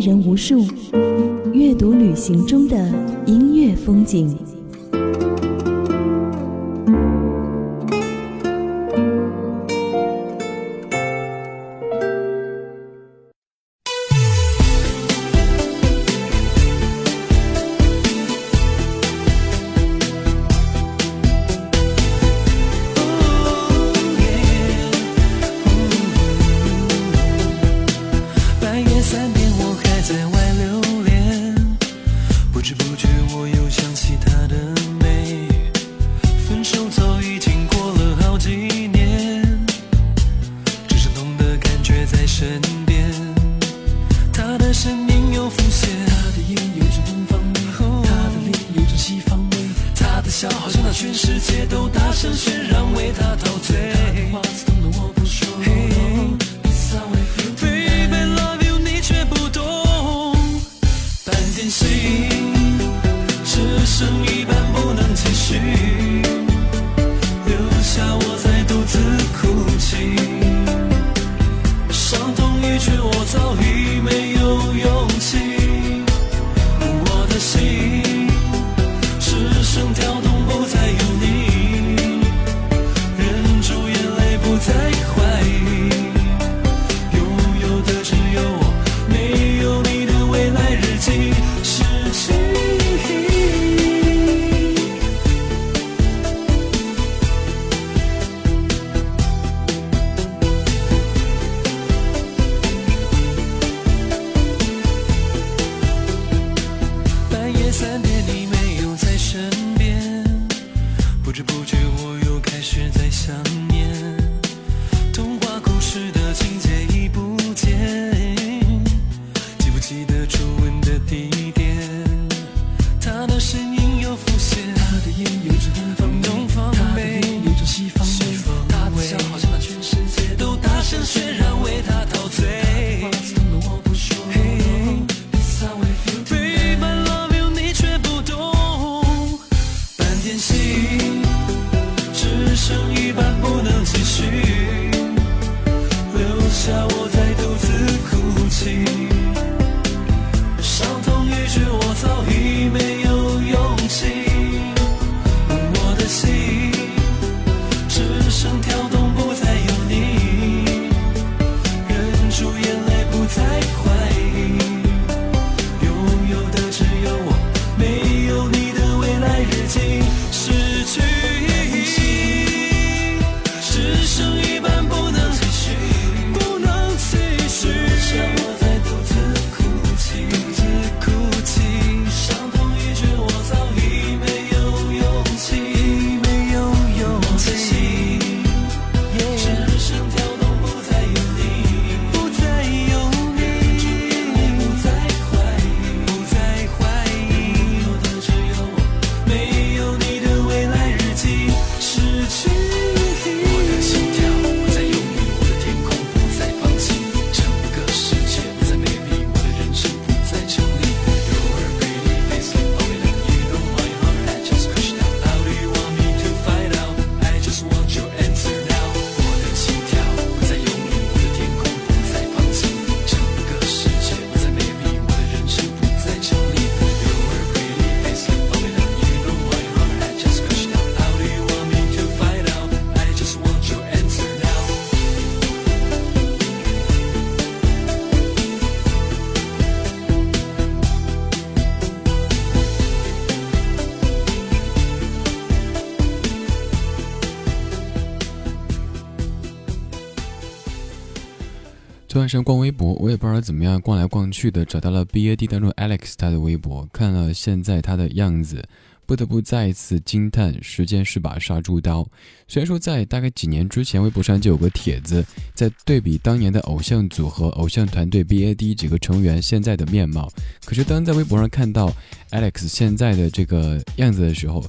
人无数，阅读旅行中的音乐风景。晚上逛微博，我也不知道怎么样，逛来逛去的找到了 B A D 当中 Alex 他的微博，看了现在他的样子，不得不再一次惊叹：时间是把杀猪刀。虽然说在大概几年之前，微博上就有个帖子，在对比当年的偶像组合、偶像团队 B A D 几个成员现在的面貌，可是当在微博上看到 Alex 现在的这个样子的时候，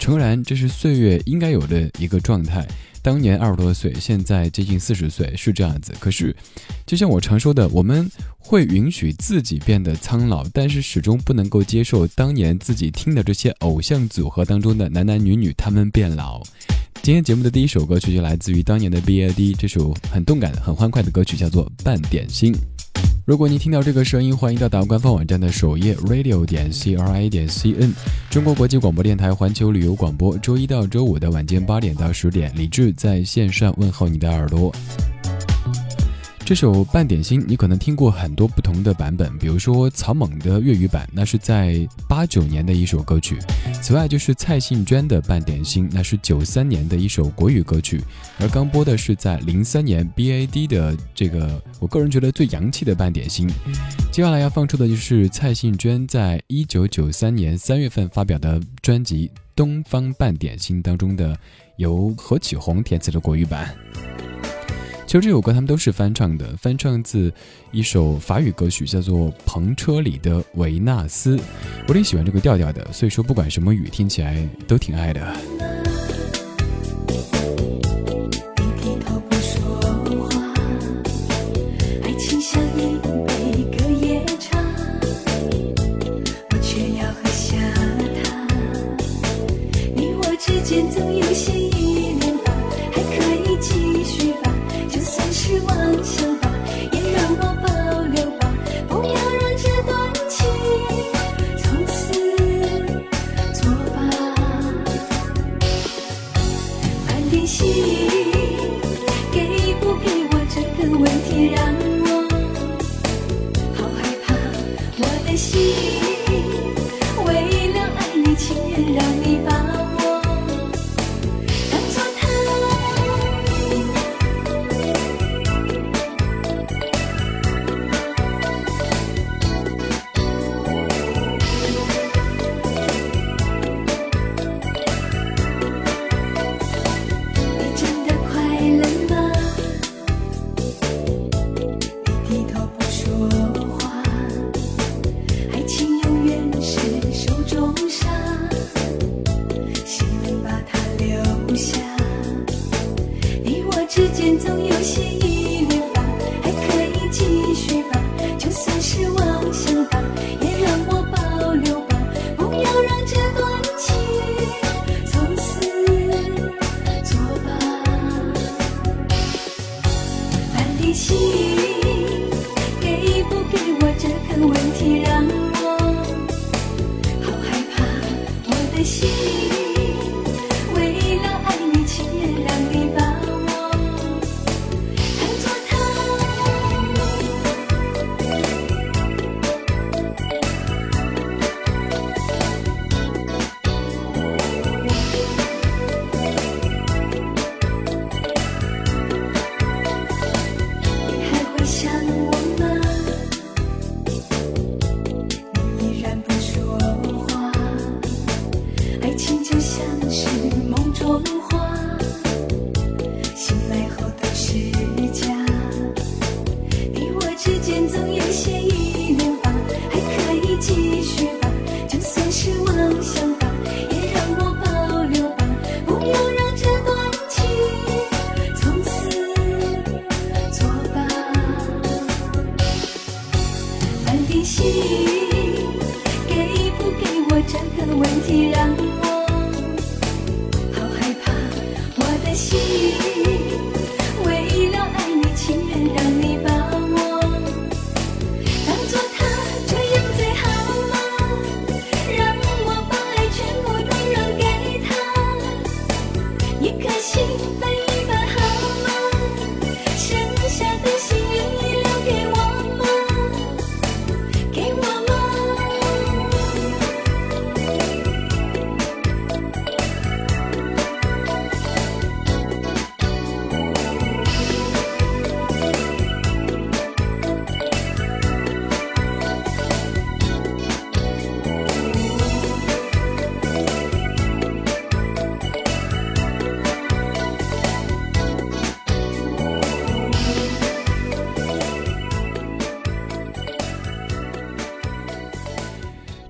诚然这是岁月应该有的一个状态。当年二十多岁，现在接近四十岁，是这样子。可是，就像我常说的，我们会允许自己变得苍老，但是始终不能够接受当年自己听的这些偶像组合当中的男男女女他们变老。今天节目的第一首歌曲就来自于当年的 B.A.D，这首很动感、很欢快的歌曲叫做《半点心》。如果你听到这个声音，欢迎到达官方网站的首页 radio 点 c r i 点 c n，中国国际广播电台环球旅游广播，周一到周五的晚间八点到十点，李志在线上问候你的耳朵。这首《半点心》，你可能听过很多不同的版本，比如说草蜢的粤语版，那是在八九年的一首歌曲；此外就是蔡幸娟的《半点心》，那是九三年的一首国语歌曲。而刚播的是在零三年 B A D 的这个，我个人觉得最洋气的《半点心》。接下来要放出的就是蔡幸娟在一九九三年三月份发表的专辑《东方半点心》当中的由何启宏填词的国语版。其实这首歌他们都是翻唱的，翻唱自一首法语歌曲，叫做《篷车里的维纳斯》。我挺喜欢这个调调的，所以说不管什么语，听起来都挺爱的。之间总有些依恋吧，还可以继续吧。去忘记。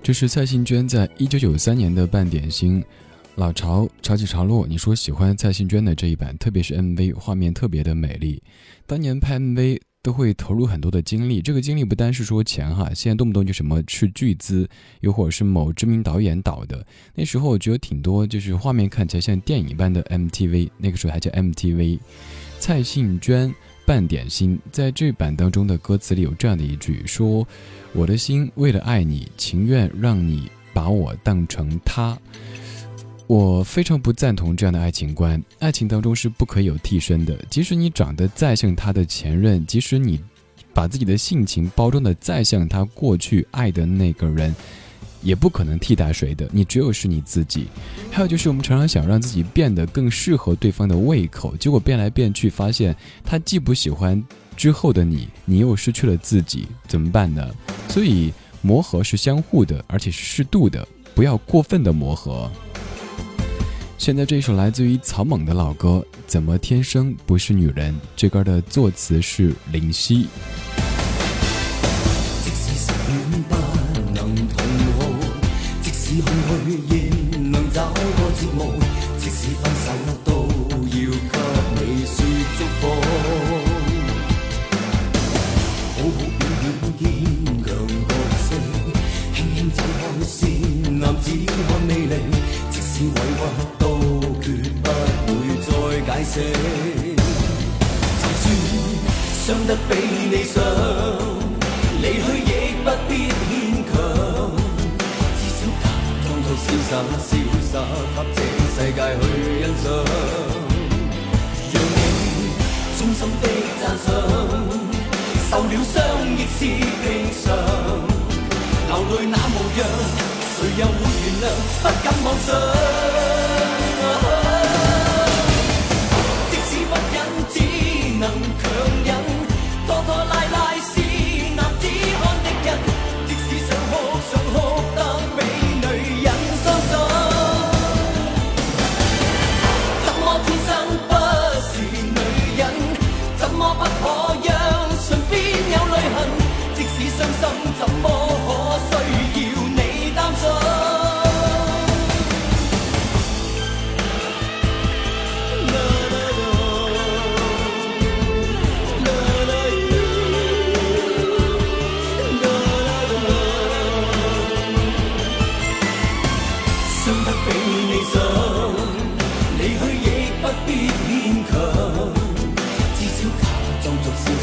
这是蔡幸娟在一九九三年的《半点心》，老潮潮起潮落。你说喜欢蔡幸娟的这一版，特别是 MV，画面特别的美丽。当年拍 MV 都会投入很多的精力，这个精力不单是说钱哈，现在动不动就什么斥巨资，又或者是某知名导演导的。那时候我觉得挺多，就是画面看起来像电影般的 MTV，那个时候还叫 MTV。蔡幸娟。半点心，在这版当中的歌词里有这样的一句：说我的心为了爱你，情愿让你把我当成他。我非常不赞同这样的爱情观。爱情当中是不可以有替身的，即使你长得再像他的前任，即使你把自己的性情包装的再像他过去爱的那个人。也不可能替代谁的，你只有是你自己。还有就是，我们常常想让自己变得更适合对方的胃口，结果变来变去，发现他既不喜欢之后的你，你又失去了自己，怎么办呢？所以磨合是相互的，而且是适度的，不要过分的磨合。现在这一首来自于草蜢的老歌《怎么天生不是女人》，这歌的作词是林夕。就算伤得比你想，离去亦不必牵强。至少假装作潇洒潇洒，给这世界去欣赏。让你衷心的赞赏，受了伤亦是平常。流泪那模样，谁又会原谅？不敢妄想。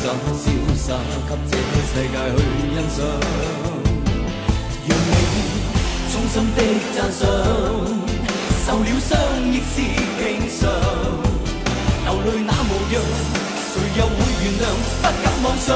潇洒给这个世界去欣赏。让你衷心的赞赏。受了伤亦是平常流泪那模样谁又会原谅不敢妄想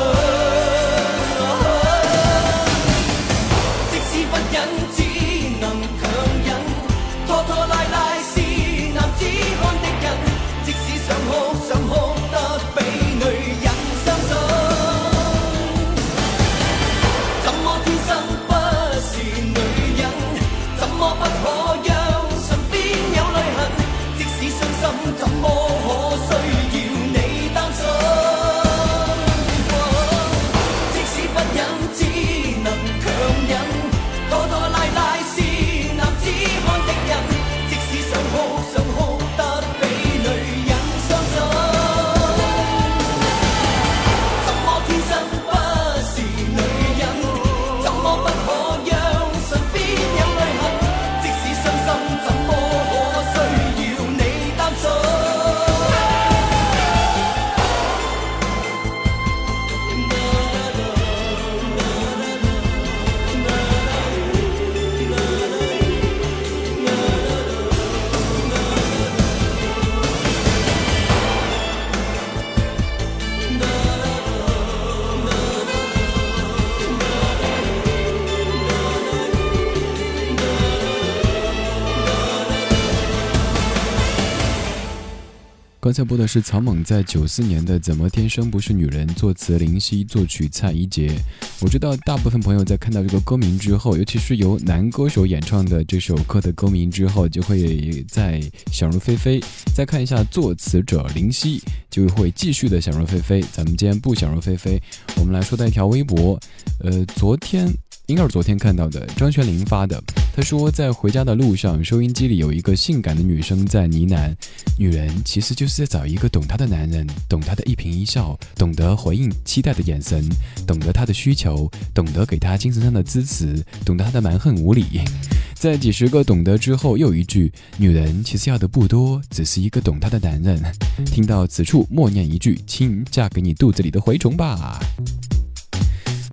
刚才播的是草蜢在九四年的《怎么天生不是女人》，作词林夕，作曲蔡依杰。我知道大部分朋友在看到这个歌名之后，尤其是由男歌手演唱的这首歌的歌名之后，就会在想入非非。再看一下作词者林夕，就会继续的想入非非。咱们今天不想入非非，我们来说到一条微博。呃，昨天。应该是昨天看到的，张泉灵发的。他说，在回家的路上，收音机里有一个性感的女生在呢喃：“女人其实就是在找一个懂她的男人，懂她的一颦一笑，懂得回应期待的眼神，懂得她的需求，懂得给她精神上的支持，懂得她的蛮横无理。”在几十个懂得之后，又一句：“女人其实要的不多，只是一个懂她的男人。”听到此处，默念一句：“亲，嫁给你肚子里的蛔虫吧。”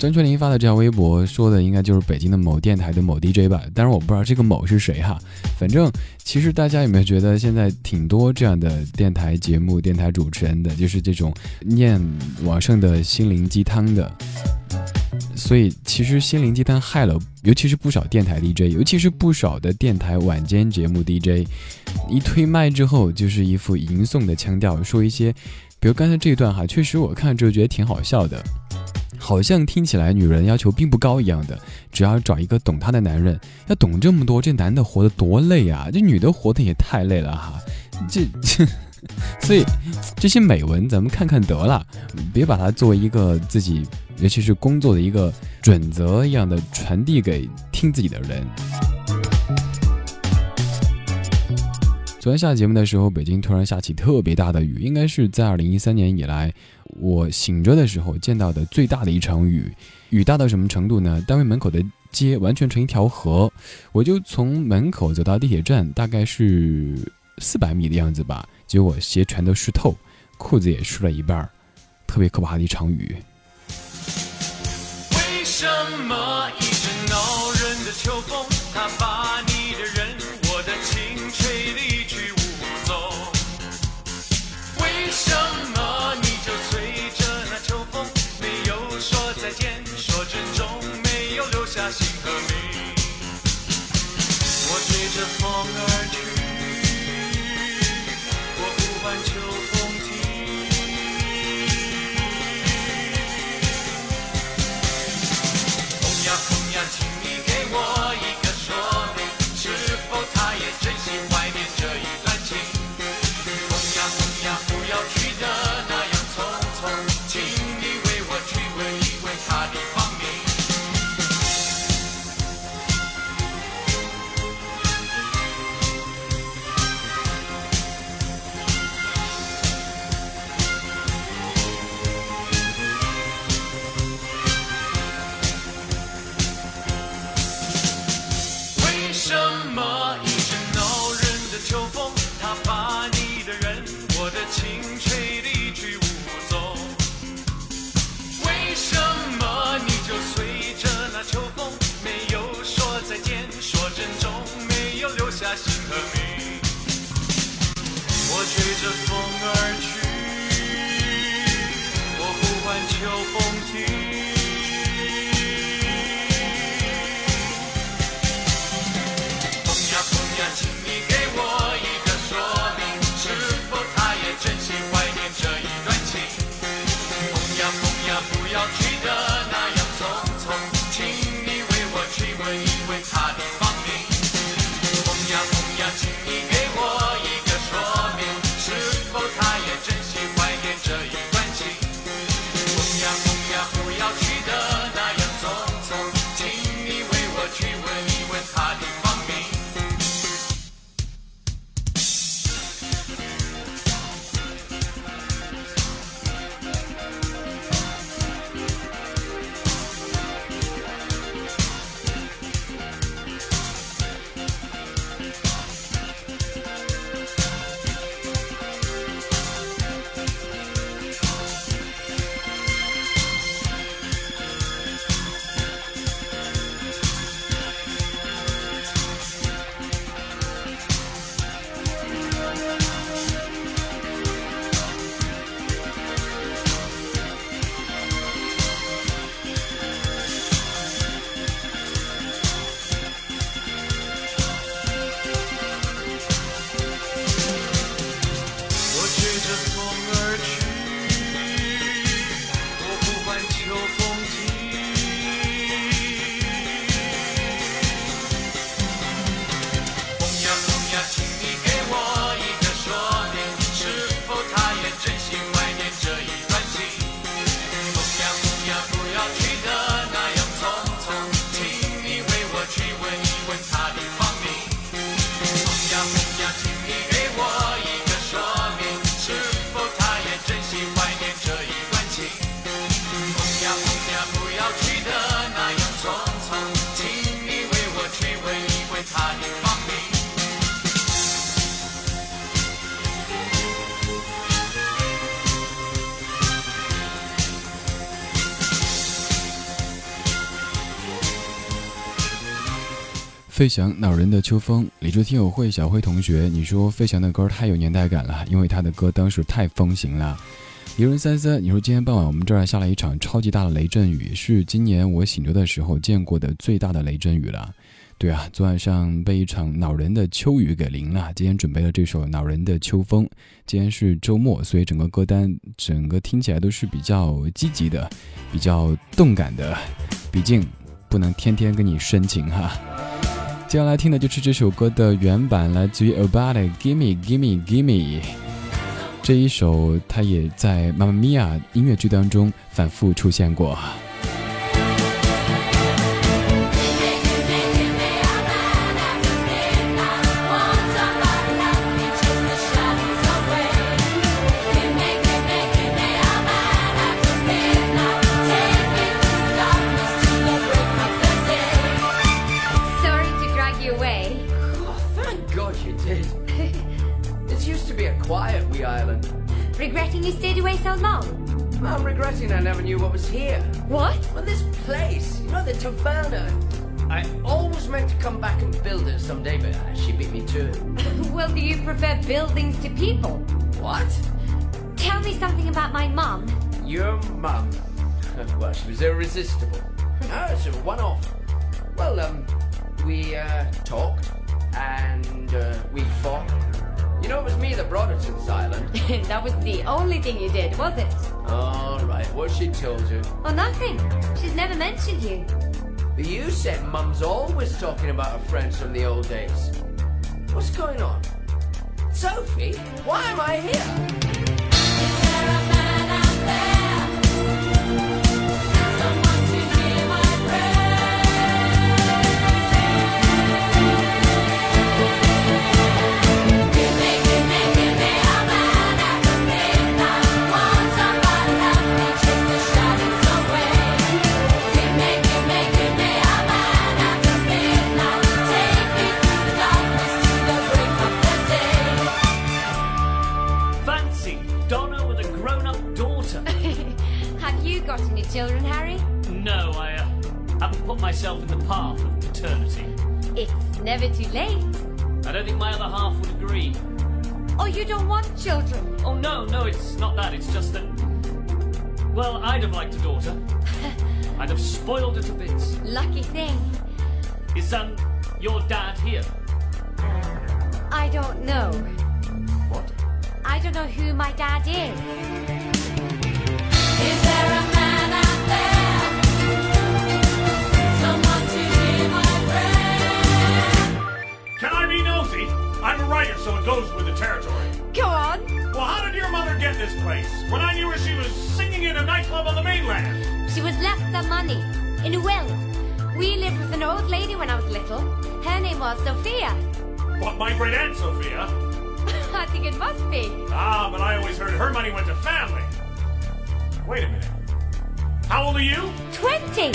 张泉灵发的这条微博说的应该就是北京的某电台的某 DJ 吧，当然我不知道这个某是谁哈。反正其实大家有没有觉得现在挺多这样的电台节目、电台主持人的，就是这种念网上的心灵鸡汤的。所以其实心灵鸡汤害了，尤其是不少电台 DJ，尤其是不少的电台晚间节目 DJ，一推麦之后就是一副吟诵的腔调，说一些，比如刚才这一段哈，确实我看了之后觉得挺好笑的。好像听起来女人要求并不高一样的，只要找一个懂她的男人，要懂这么多，这男的活得多累啊！这女的活得也太累了哈！这这，所以这些美文咱们看看得了，别把它作为一个自己，尤其是工作的一个准则一样的传递给听自己的人。昨天下节目的时候，北京突然下起特别大的雨，应该是在二零一三年以来。我醒着的时候见到的最大的一场雨，雨大到什么程度呢？单位门口的街完全成一条河，我就从门口走到地铁站，大概是四百米的样子吧，结果鞋全都湿透，裤子也湿了一半，特别可怕的一场雨。为什么着风而去，我呼唤秋风停。费翔恼人的秋风，李卓听友会小辉同学，你说费翔的歌太有年代感了，因为他的歌当时太风行了。离人三三，你说今天傍晚我们这儿下了一场超级大的雷阵雨，是今年我醒着的时候见过的最大的雷阵雨了。对啊，昨晚上被一场恼人的秋雨给淋了。今天准备了这首恼人的秋风，今天是周末，所以整个歌单整个听起来都是比较积极的，比较动感的，毕竟不能天天跟你深情哈。接下来听的就是这首歌的原版，来自于 About Gimme Gimme Gimme。这一首，它也在《妈妈咪呀》音乐剧当中反复出现过。You stayed away so long? I'm regretting I never knew what was here. What? Well, this place, you know, the taverna. I always meant to come back and build it someday, but uh, she beat me to it. well, do you prefer buildings to people? What? Tell me something about my mum. Your mum? well, she was irresistible. No, it's a one-off. Well, um, we, uh, talked, and, uh, we fought, you know, it was me that brought her to this island. that was the only thing you did, was it? All right, what she told you? Oh, nothing. She's never mentioned you. But you said Mum's always talking about her friends from the old days. What's going on? Sophie, why am I here? Put myself in the path of paternity. It's never too late. I don't think my other half would agree. Oh, you don't want children? Oh no, no, it's not that. It's just that. Well, I'd have liked a daughter. I'd have spoiled her to bits. Lucky thing. Is um your dad here? I don't know. What? I don't know who my dad. Is so it goes with the territory. Go on. Well, how did your mother get this place? When I knew her, she was singing in a nightclub on the mainland. She was left the money in a will. We lived with an old lady when I was little. Her name was Sophia. What, my great aunt Sophia? I think it must be. Ah, but I always heard her money went to family. Wait a minute. How old are you? Twenty.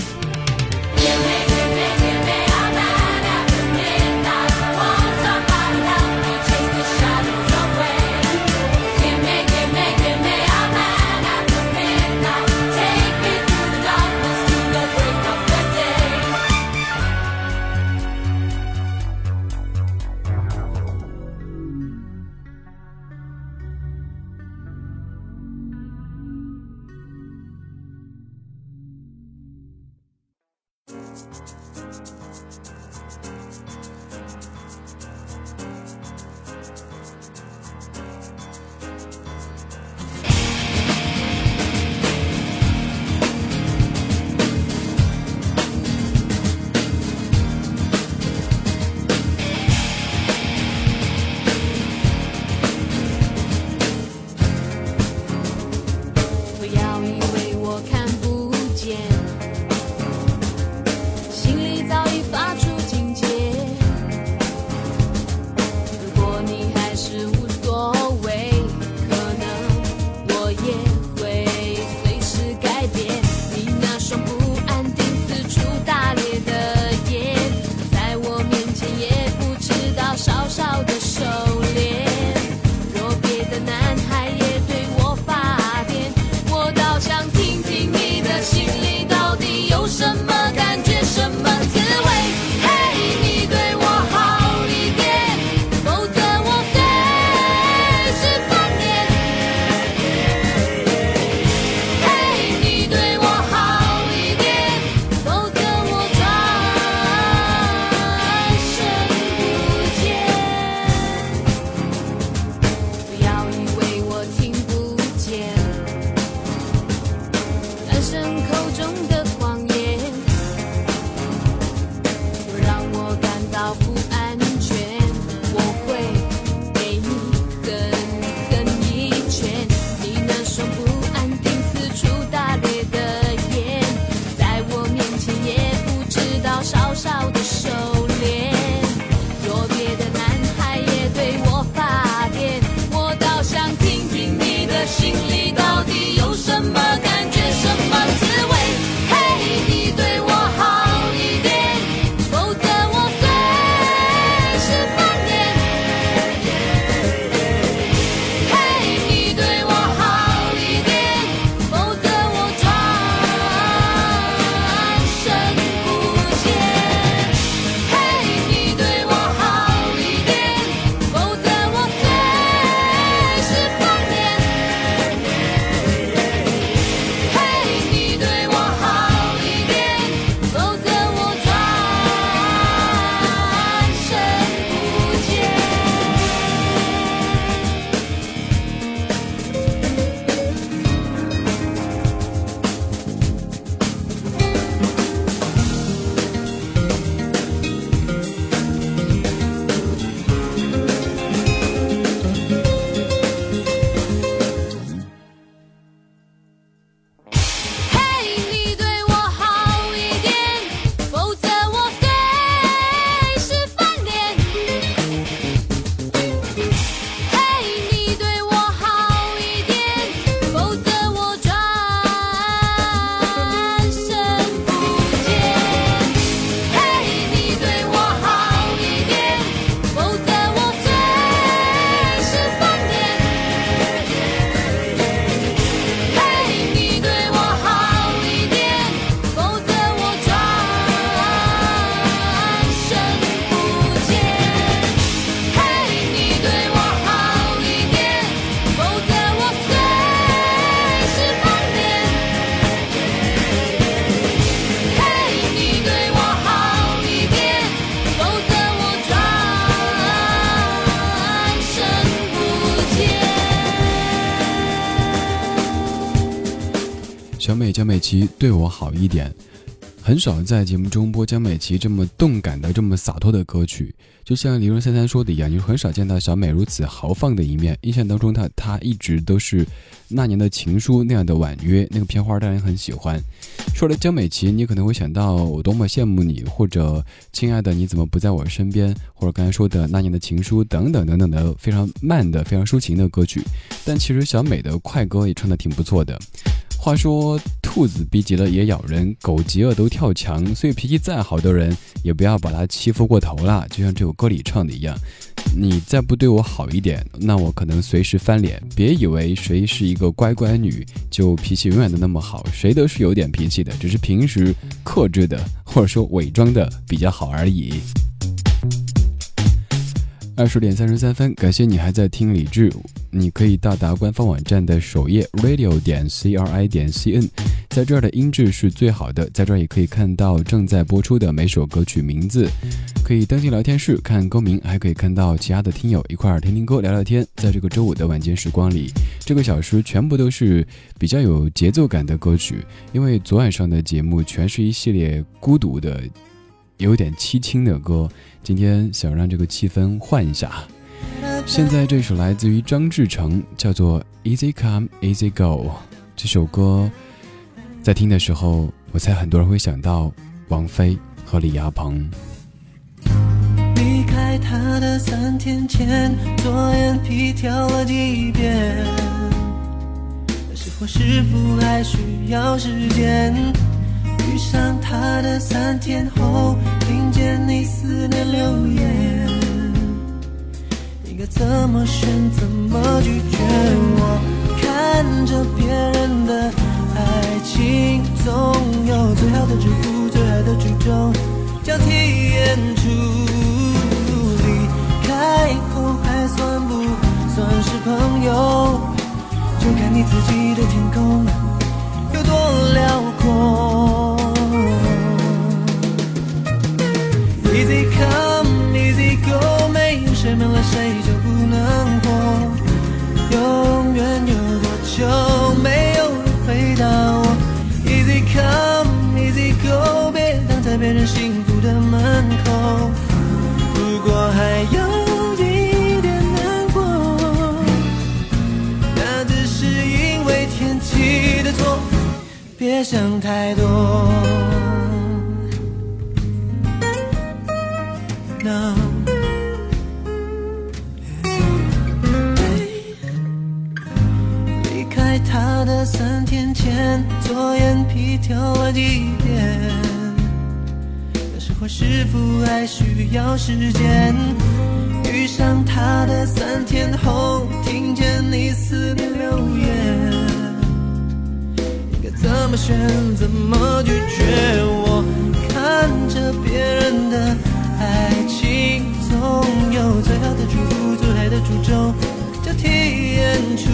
琪对我好一点。很少在节目中播江美琪这么动感的、这么洒脱的歌曲，就像李润三三说的一样，你很少见到小美如此豪放的一面。印象当中，她她一直都是那年的情书那样的婉约，那个片花让人很喜欢。说了江美琪，你可能会想到我多么羡慕你，或者亲爱的你怎么不在我身边，或者刚才说的那年的情书等等等等的非常慢的、非常抒情的歌曲。但其实小美的快歌也唱的挺不错的。话说，兔子逼急了也咬人，狗急了都跳墙，所以脾气再好的人，也不要把他欺负过头了。就像这首歌里唱的一样，你再不对我好一点，那我可能随时翻脸。别以为谁是一个乖乖女，就脾气永远都那么好，谁都是有点脾气的，只是平时克制的，或者说伪装的比较好而已。二十点三十三分，感谢你还在听李志。你可以到达官方网站的首页 radio 点 c r i 点 c n，在这儿的音质是最好的，在这儿也可以看到正在播出的每首歌曲名字，可以登进聊天室看歌名，还可以看到其他的听友一块儿听听歌、聊聊天。在这个周五的晚间时光里，这个小时全部都是比较有节奏感的歌曲，因为昨晚上的节目全是一系列孤独的、有点凄清的歌。今天想让这个气氛换一下，现在这首来自于张志成，叫做《Easy Come Easy Go》。这首歌在听的时候，我猜很多人会想到王菲和李亚鹏。离开他的三天前，左眼皮跳了几遍，是否是否还需要时间？遇上他的三天后，听见你思念留言，应该怎么选，怎么拒绝？我看着别人的爱情，总有最好的祝福，最爱的剧终，交替演出。离开后还算不算是朋友？就看你自己的天空有多辽阔。Easy come, easy go，没有谁没了谁就不能活。永远有多久，没有人回答我。Easy come, easy go，别挡在别人幸福的门口。如果还有一点难过，那只是因为天气的错。别想太多。No. 离开他的三天前，左眼皮跳了几遍。那时候是否还需要时间？遇上他的三天后，听见你思念留言。应该怎么选，怎么拒绝？我看着别人的爱情，总有最好的祝福，最坏的诅咒，交替演出。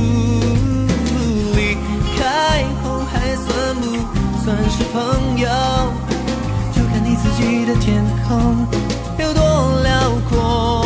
离开后还算不算是朋友？就看你自己的天空有多辽阔。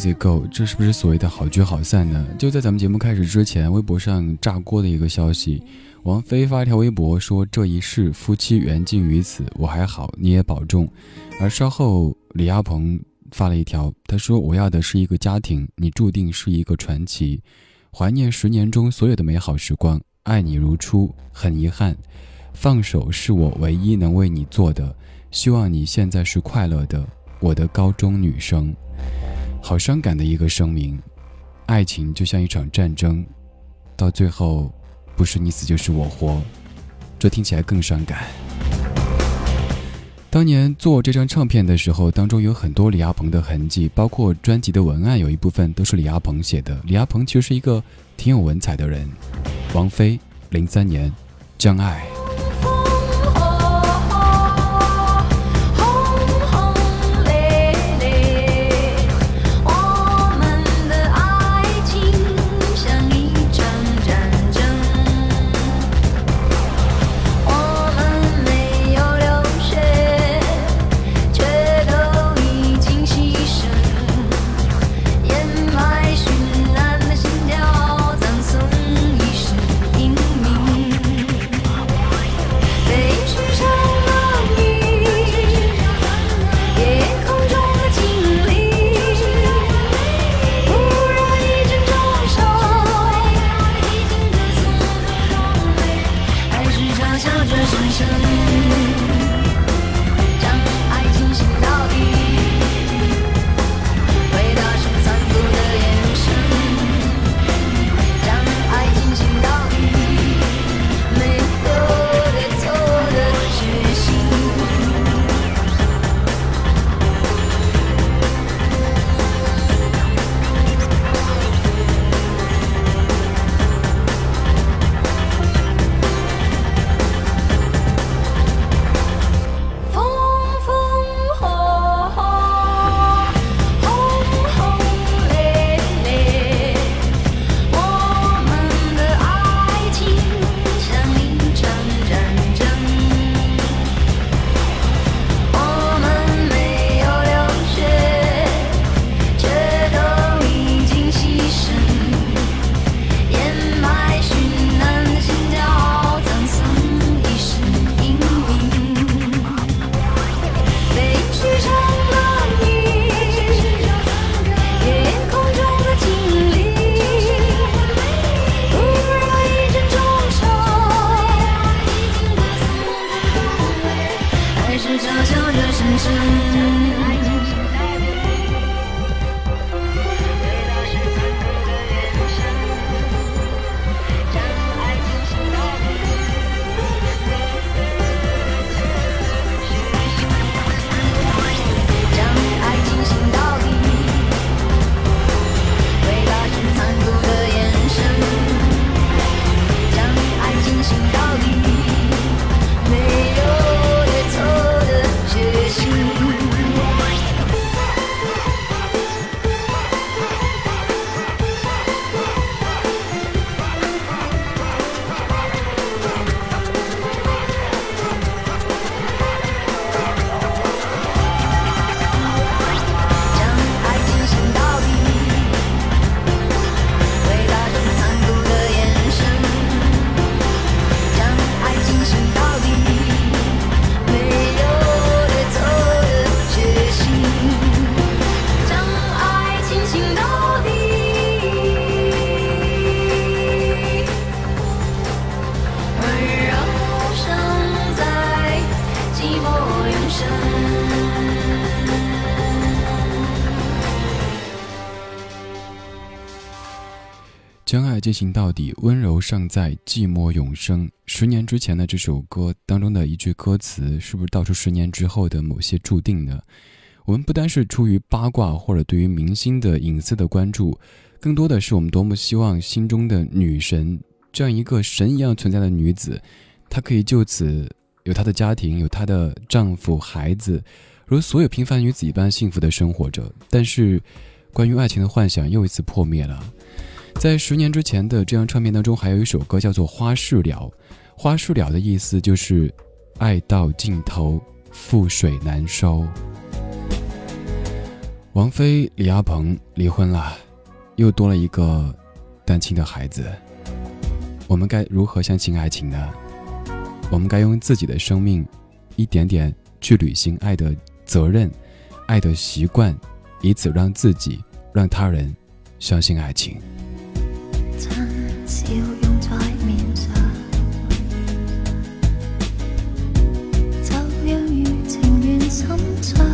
Easy go，这是不是所谓的好聚好散呢？就在咱们节目开始之前，微博上炸锅的一个消息，王菲发一条微博说：“这一世夫妻缘尽于此，我还好，你也保重。”而稍后李亚鹏发了一条，他说：“我要的是一个家庭，你注定是一个传奇，怀念十年中所有的美好时光，爱你如初，很遗憾，放手是我唯一能为你做的，希望你现在是快乐的，我的高中女生。”好伤感的一个声明，爱情就像一场战争，到最后，不是你死就是我活，这听起来更伤感。当年做这张唱片的时候，当中有很多李亚鹏的痕迹，包括专辑的文案有一部分都是李亚鹏写的。李亚鹏其实是一个挺有文采的人。王菲，零三年，《将爱》。进行到底，温柔尚在，寂寞永生。十年之前的这首歌当中的一句歌词，是不是道出十年之后的某些注定呢？我们不单是出于八卦或者对于明星的隐私的关注，更多的是我们多么希望心中的女神，这样一个神一样存在的女子，她可以就此有她的家庭，有她的丈夫、孩子，如所有平凡女子一般幸福的生活着。但是，关于爱情的幻想又一次破灭了。在十年之前的这张唱片当中，还有一首歌叫做《花事了》。花事了的意思就是，爱到尽头，覆水难收。王菲、李亚鹏离婚了，又多了一个单亲的孩子。我们该如何相信爱情呢？我们该用自己的生命，一点点去履行爱的责任、爱的习惯，以此让自己、让他人相信爱情。笑容在脸上，就情心碎。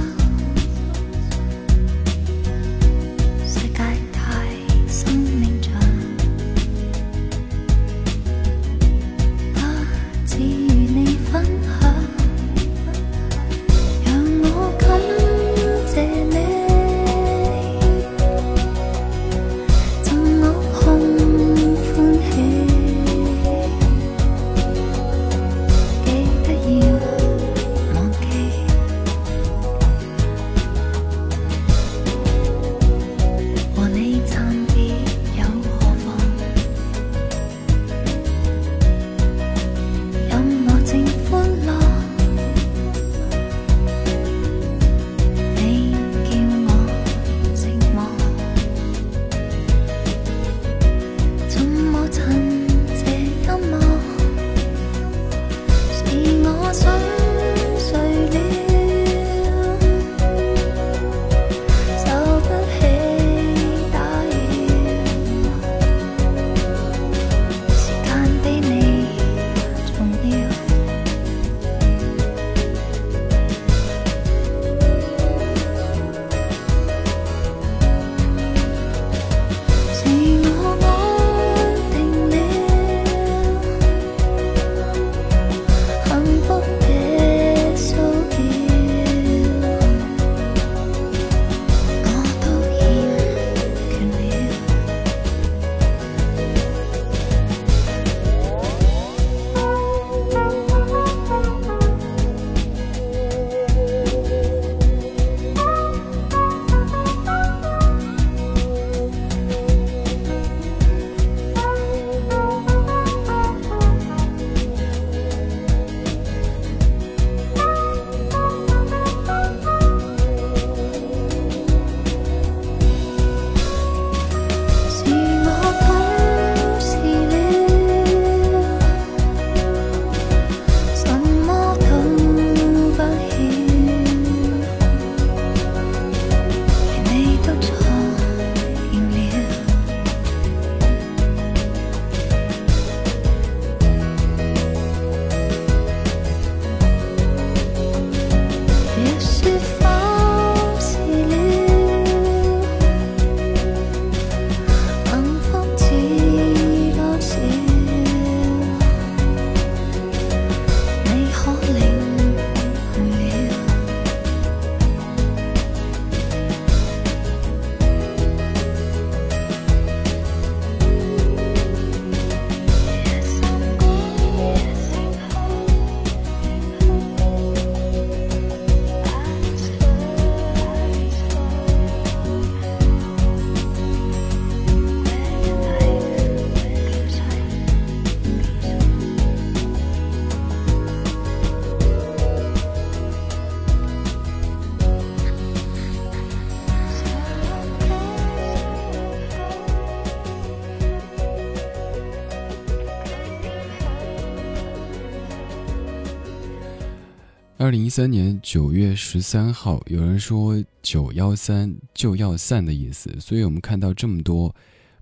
二零一三年九月十三号，有人说“九幺三就要散”的意思，所以我们看到这么多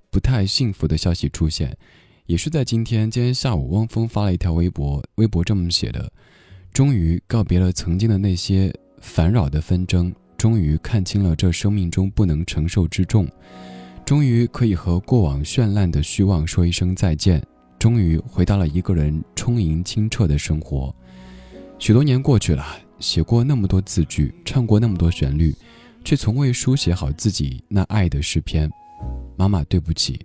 不太幸福的消息出现，也是在今天。今天下午，汪峰发了一条微博，微博这么写的：“终于告别了曾经的那些烦扰的纷争，终于看清了这生命中不能承受之重，终于可以和过往绚烂的虚妄说一声再见，终于回到了一个人充盈清澈的生活。”许多年过去了，写过那么多字句，唱过那么多旋律，却从未书写好自己那爱的诗篇。妈妈，对不起，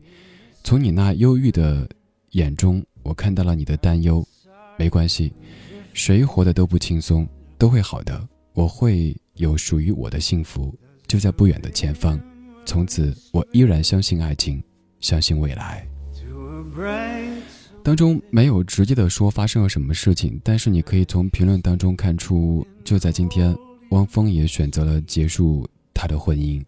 从你那忧郁的眼中，我看到了你的担忧。没关系，谁活得都不轻松，都会好的。我会有属于我的幸福，就在不远的前方。从此，我依然相信爱情，相信未来。当中没有直接的说发生了什么事情，但是你可以从评论当中看出，就在今天，汪峰也选择了结束他的婚姻。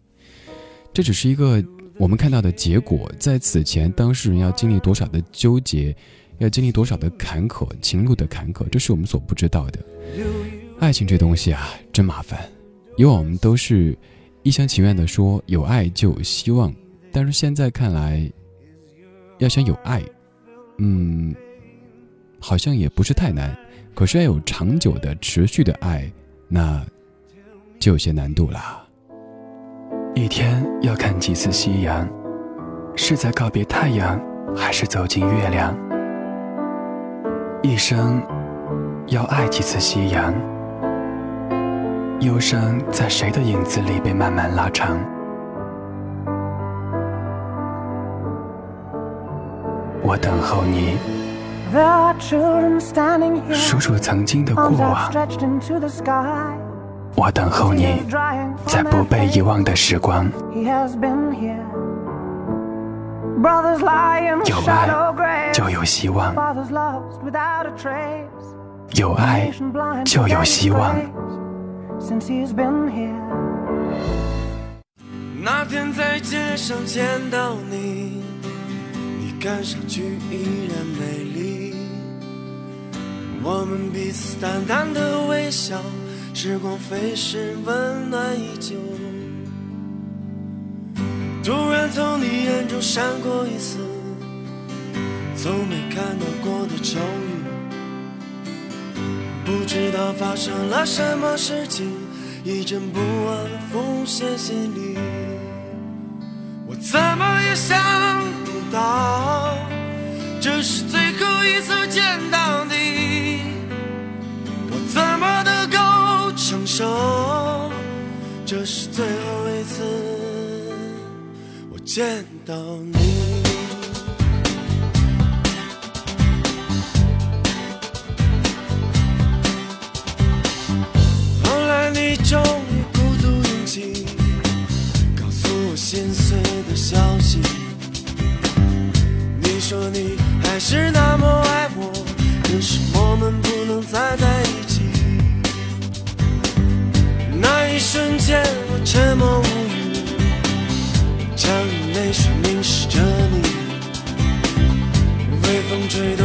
这只是一个我们看到的结果，在此前，当事人要经历多少的纠结，要经历多少的坎坷，情路的坎坷，这是我们所不知道的。爱情这东西啊，真麻烦。以往我们都是一厢情愿的说有爱就有希望，但是现在看来，要想有爱。嗯，好像也不是太难，可是要有长久的、持续的爱，那就有些难度了。一天要看几次夕阳？是在告别太阳，还是走进月亮？一生要爱几次夕阳？忧伤在谁的影子里被慢慢拉长？我等候你，数数曾经的过往。我等候你，在不被遗忘的时光。有爱就有希望，有爱就有希望。那天在街上见到你。看上去依然美丽，我们彼此淡淡的微笑，时光飞逝，温暖依旧。突然从你眼中闪过一丝从没看到过的愁郁，不知道发生了什么事情，一阵不安浮现心里，我怎么也想。到，这是最后一次见到你，我怎么能够承受？这是最后一次我见到你。后来你终于鼓足勇气，告诉我心碎的消息。说你还是那么爱我，可是我们不能再在一起。那一瞬间，我沉默无语，将泪水凝视着你。微风吹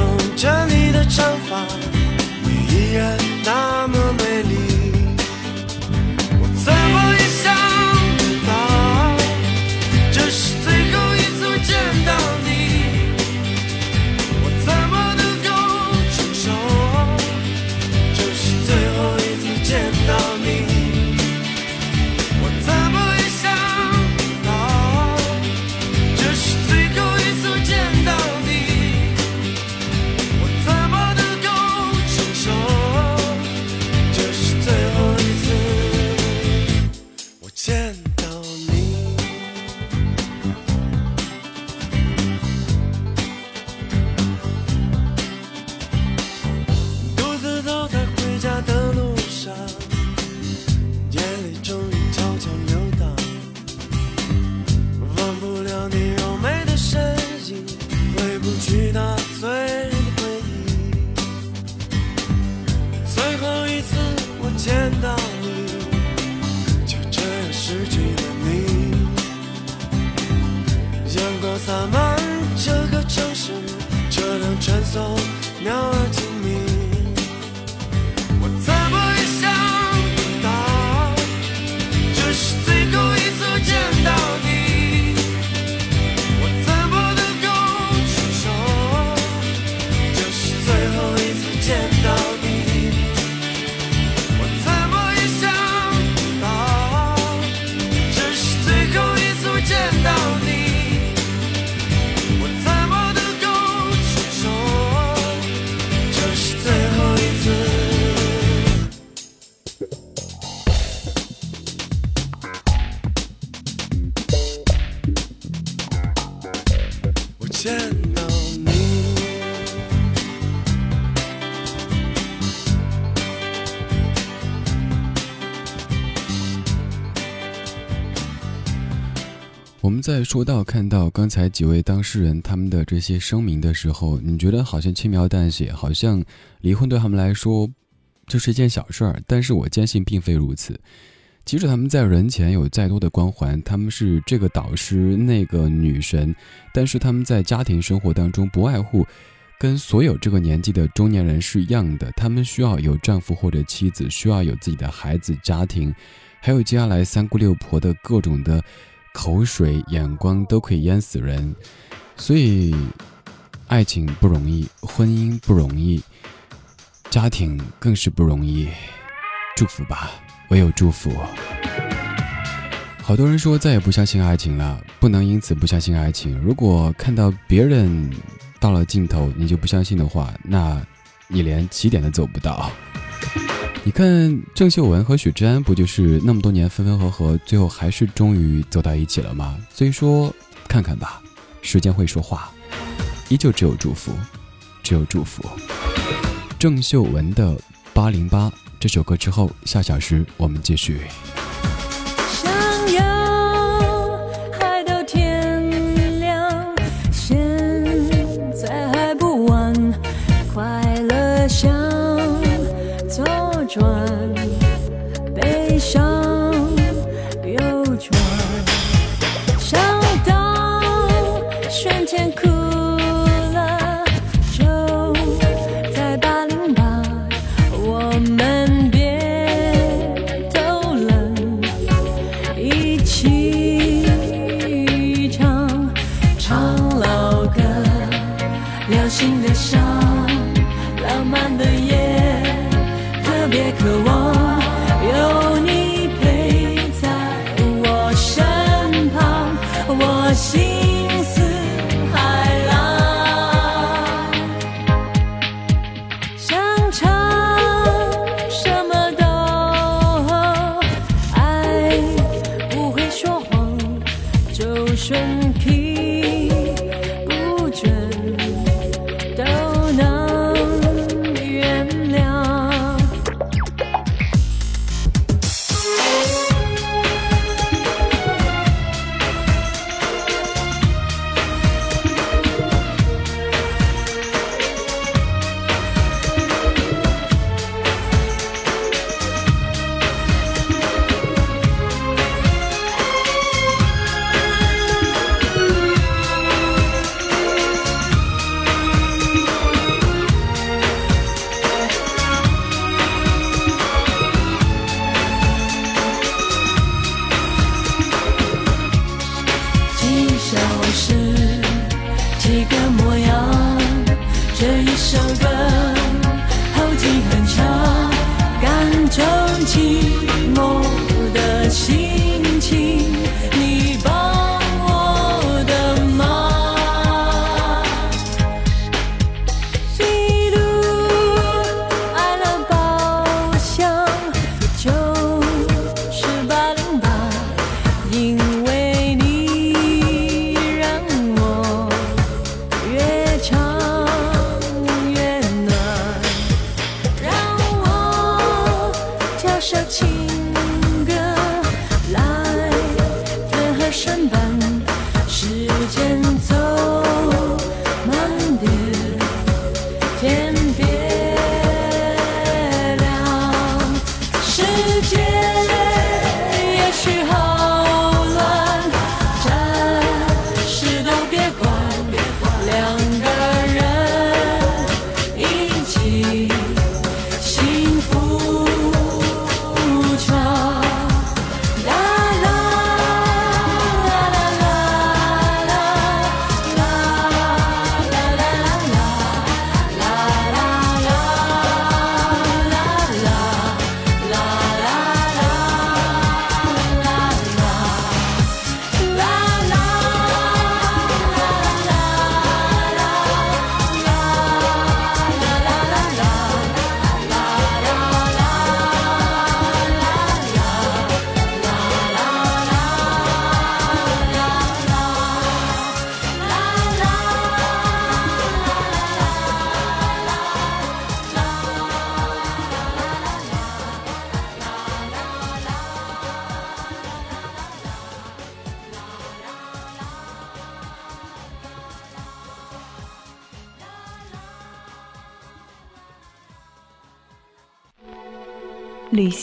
在说到看到刚才几位当事人他们的这些声明的时候，你觉得好像轻描淡写，好像离婚对他们来说就是一件小事儿。但是我坚信并非如此。即使他们在人前有再多的光环，他们是这个导师那个女神，但是他们在家庭生活当中不外乎跟所有这个年纪的中年人是一样的，他们需要有丈夫或者妻子，需要有自己的孩子、家庭，还有接下来三姑六婆的各种的口水、眼光都可以淹死人。所以，爱情不容易，婚姻不容易，家庭更是不容易。祝福吧。唯有祝福。好多人说再也不相信爱情了，不能因此不相信爱情。如果看到别人到了尽头，你就不相信的话，那你连起点都走不到。你看郑秀文和许志安，不就是那么多年分分合合，最后还是终于走到一起了吗？所以说，看看吧，时间会说话，依旧只有祝福，只有祝福。郑秀文的八零八。这首歌之后，下小时我们继续。想要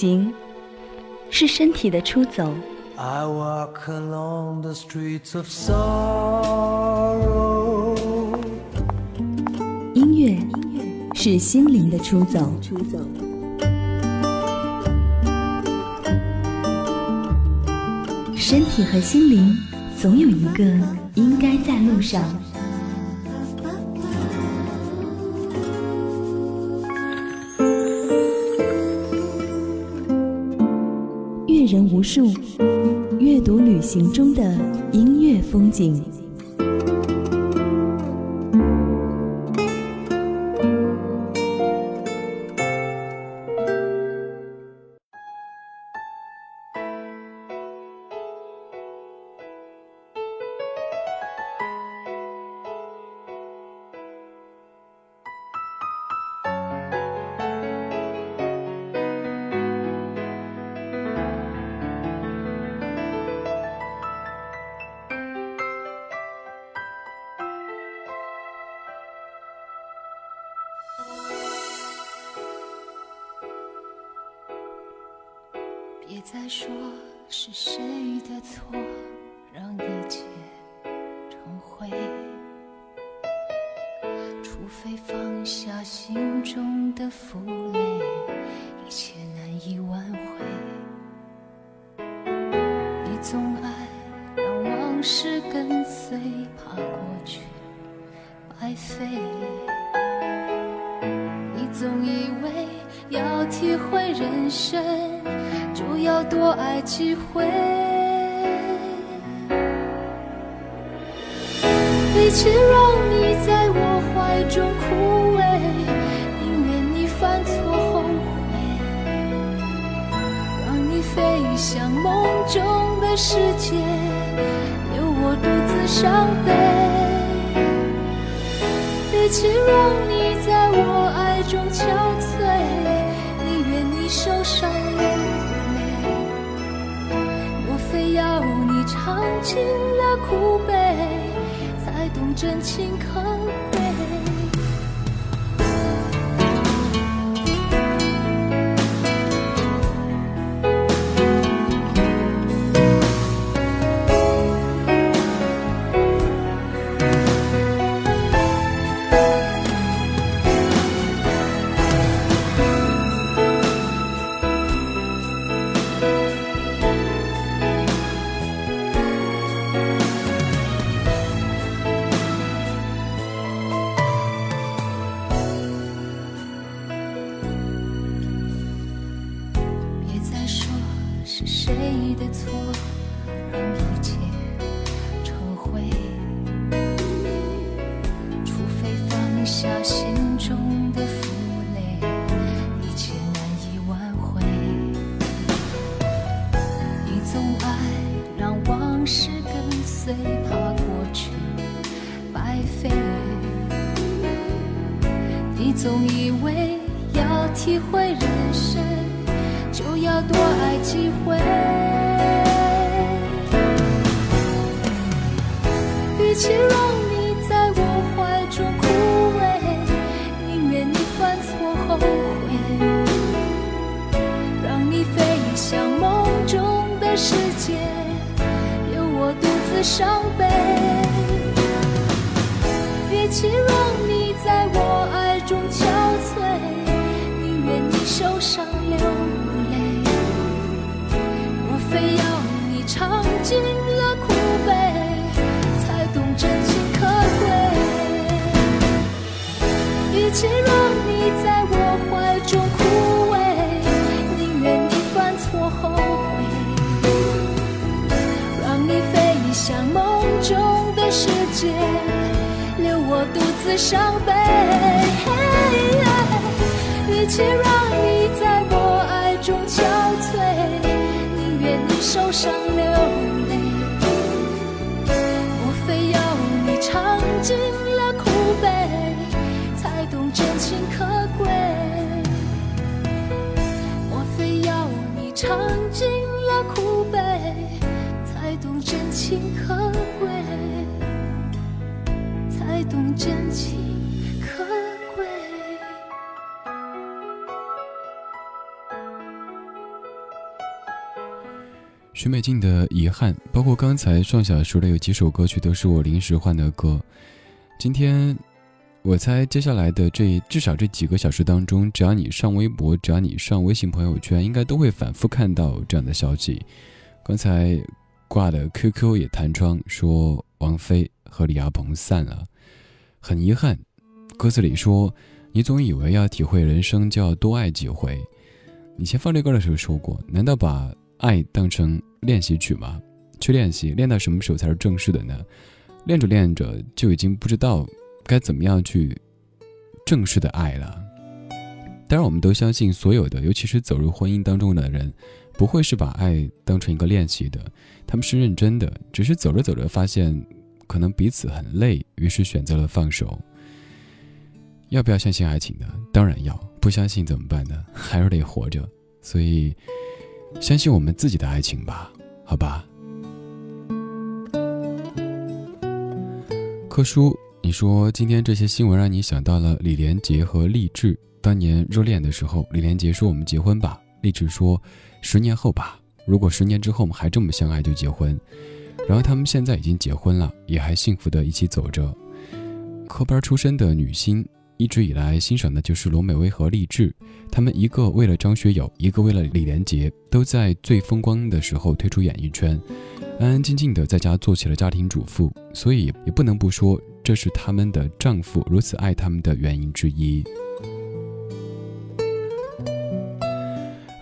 零是身体的出走。音乐是心灵的出走。身体和心灵总有一个应该在路上。树阅读旅行中的音乐风景。刚才上小说的有几首歌曲都是我临时换的歌。今天，我猜接下来的这至少这几个小时当中，只要你上微博，只要你上微信朋友圈，应该都会反复看到这样的消息。刚才挂的 QQ 也弹窗说王菲和李亚鹏散了，很遗憾。歌词里说：“你总以为要体会人生就要多爱几回。”以前放这歌的时候说过，难道把爱当成练习曲吗？去练习，练到什么时候才是正式的呢？练着练着就已经不知道该怎么样去正式的爱了。当然，我们都相信，所有的，尤其是走入婚姻当中的人，不会是把爱当成一个练习的，他们是认真的，只是走着走着发现可能彼此很累，于是选择了放手。要不要相信爱情呢？当然要。不相信怎么办呢？还是得活着。所以，相信我们自己的爱情吧，好吧。柯叔，你说今天这些新闻让你想到了李连杰和励志当年热恋的时候，李连杰说我们结婚吧，励志说十年后吧，如果十年之后我们还这么相爱就结婚。然后他们现在已经结婚了，也还幸福的一起走着。科班出身的女星，一直以来欣赏的就是罗美薇和励志，他们一个为了张学友，一个为了李连杰，都在最风光的时候退出演艺圈。安安静静的在家做起了家庭主妇，所以也不能不说这是他们的丈夫如此爱他们的原因之一。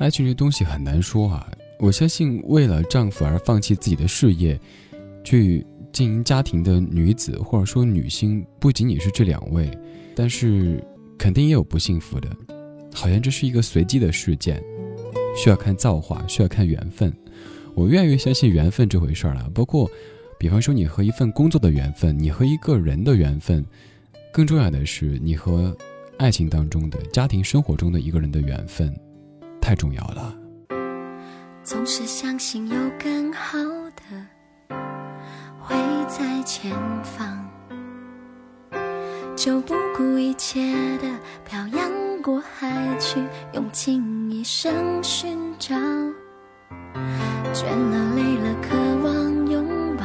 爱情这东西很难说啊，我相信为了丈夫而放弃自己的事业，去经营家庭的女子或者说女性，不仅仅是这两位，但是肯定也有不幸福的，好像这是一个随机的事件，需要看造化，需要看缘分。我越来越相信缘分这回事儿了，包括，比方说你和一份工作的缘分，你和一个人的缘分，更重要的是你和爱情当中的家庭生活中的一个人的缘分，太重要了。总是相信有更好的会在前方，就不顾一切的漂洋过海去，用尽一生寻找。倦了累了，渴望拥抱，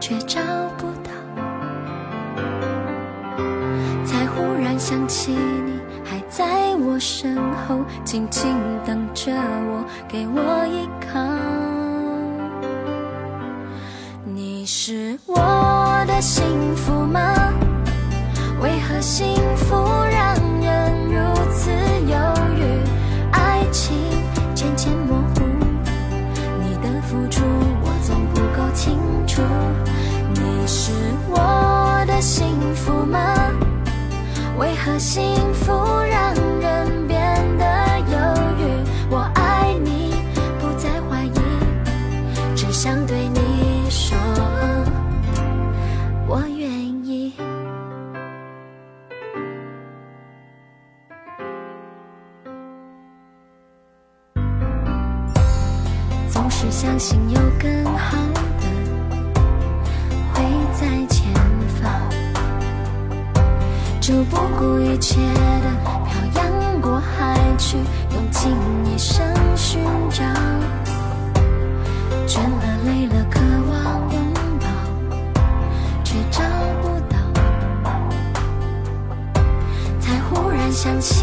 却找不到。才忽然想起你还在我身后，静静等着我，给我依靠。你是我的幸福吗？为何幸福让你是我的幸福吗？为何幸福让人变得犹豫？我爱你，不再怀疑，只想对你说，我愿意。总是相信有更好不顾一切的漂洋过海去，用尽一生寻找。倦了累了，渴望拥抱，却找不到。才忽然想起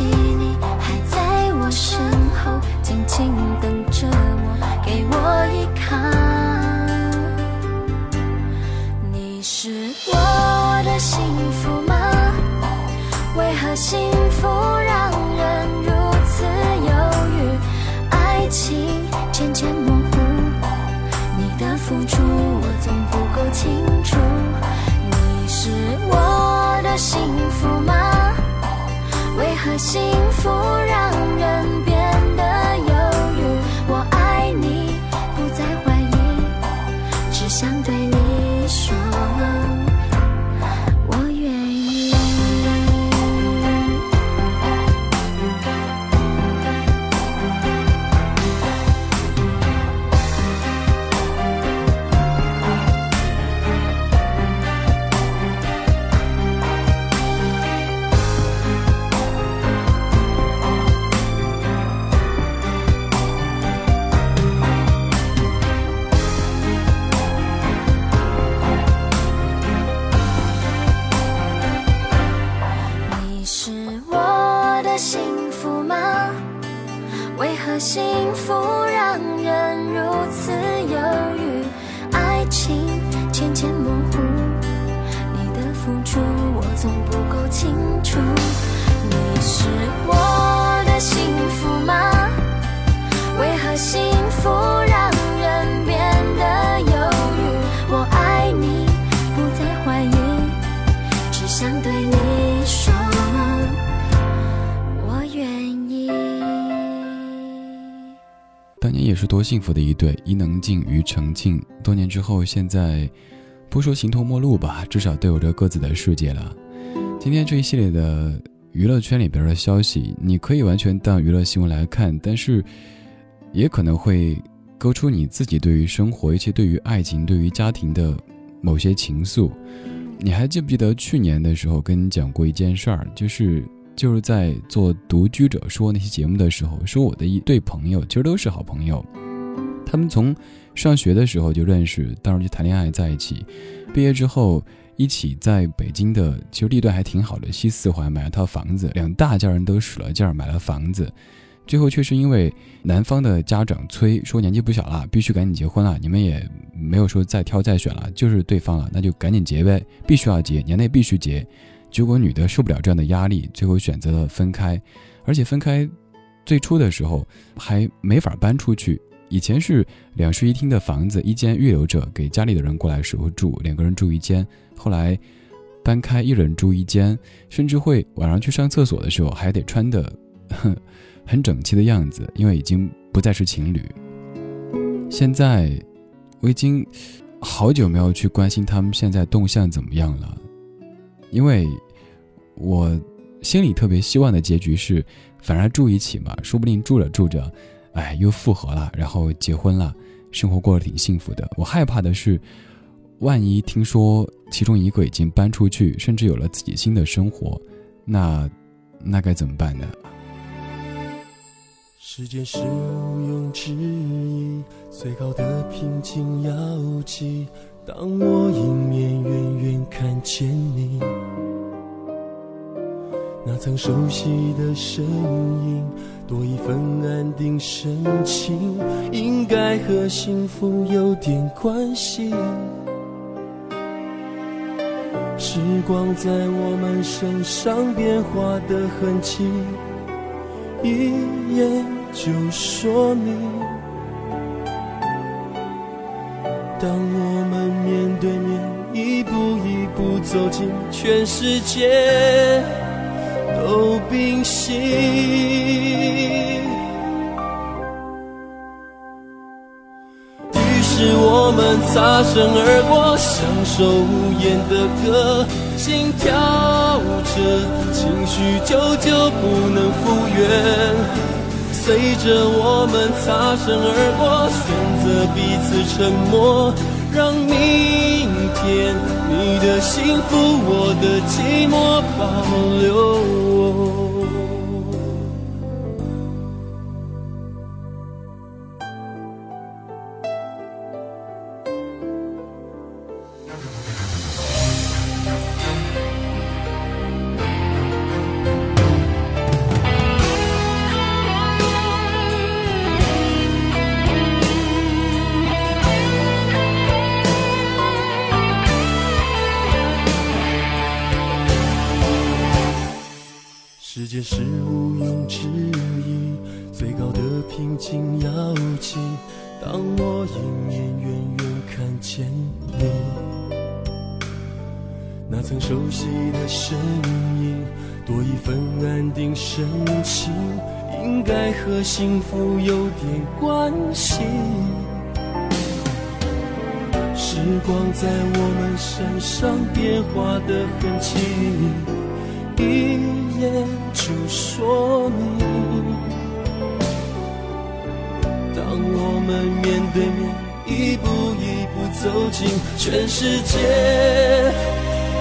幸福吗？为何幸福幸福的一对，伊能静与程庆。多年之后，现在不说形同陌路吧，至少都有着各自的世界了。今天这一系列的娱乐圈里边的消息，你可以完全当娱乐新闻来看，但是也可能会勾出你自己对于生活，以及对于爱情、对于家庭的某些情愫。你还记不记得去年的时候跟你讲过一件事儿，就是就是在做独居者说那期节目的时候，说我的一对朋友其实都是好朋友，他们从上学的时候就认识，当时就谈恋爱在一起，毕业之后一起在北京的其实地段还挺好的西四环买了套房子，两大家人都使了劲儿买了房子。最后却是因为男方的家长催说年纪不小了，必须赶紧结婚了。你们也没有说再挑再选了，就是对方了，那就赶紧结呗，必须要结，年内必须结。结果女的受不了这样的压力，最后选择了分开。而且分开最初的时候还没法搬出去，以前是两室一厅的房子，一间预留着给家里的人过来时候住，两个人住一间。后来搬开，一人住一间，甚至会晚上去上厕所的时候还得穿的。很整齐的样子，因为已经不再是情侣。现在我已经好久没有去关心他们现在动向怎么样了，因为我心里特别希望的结局是，反而住一起嘛，说不定住着住着，哎，又复合了，然后结婚了，生活过得挺幸福的。我害怕的是，万一听说其中一个已经搬出去，甚至有了自己新的生活，那那该怎么办呢？时间是毋庸置疑最高的平静摇记。当我迎面远远看见你，那曾熟悉的身影，多一份安定神情，应该和幸福有点关系。时光在我们身上变化的痕迹，一眼。就说明，当我们面对面，一步一步走近，全世界都冰心。于是我们擦身而过，享受无言的歌，心跳着，情绪久久不能复原。随着我们擦身而过，选择彼此沉默，让明天你的幸福，我的寂寞保留。上变化的痕迹，一眼就说明。当我们面对面，一步一步走近，全世界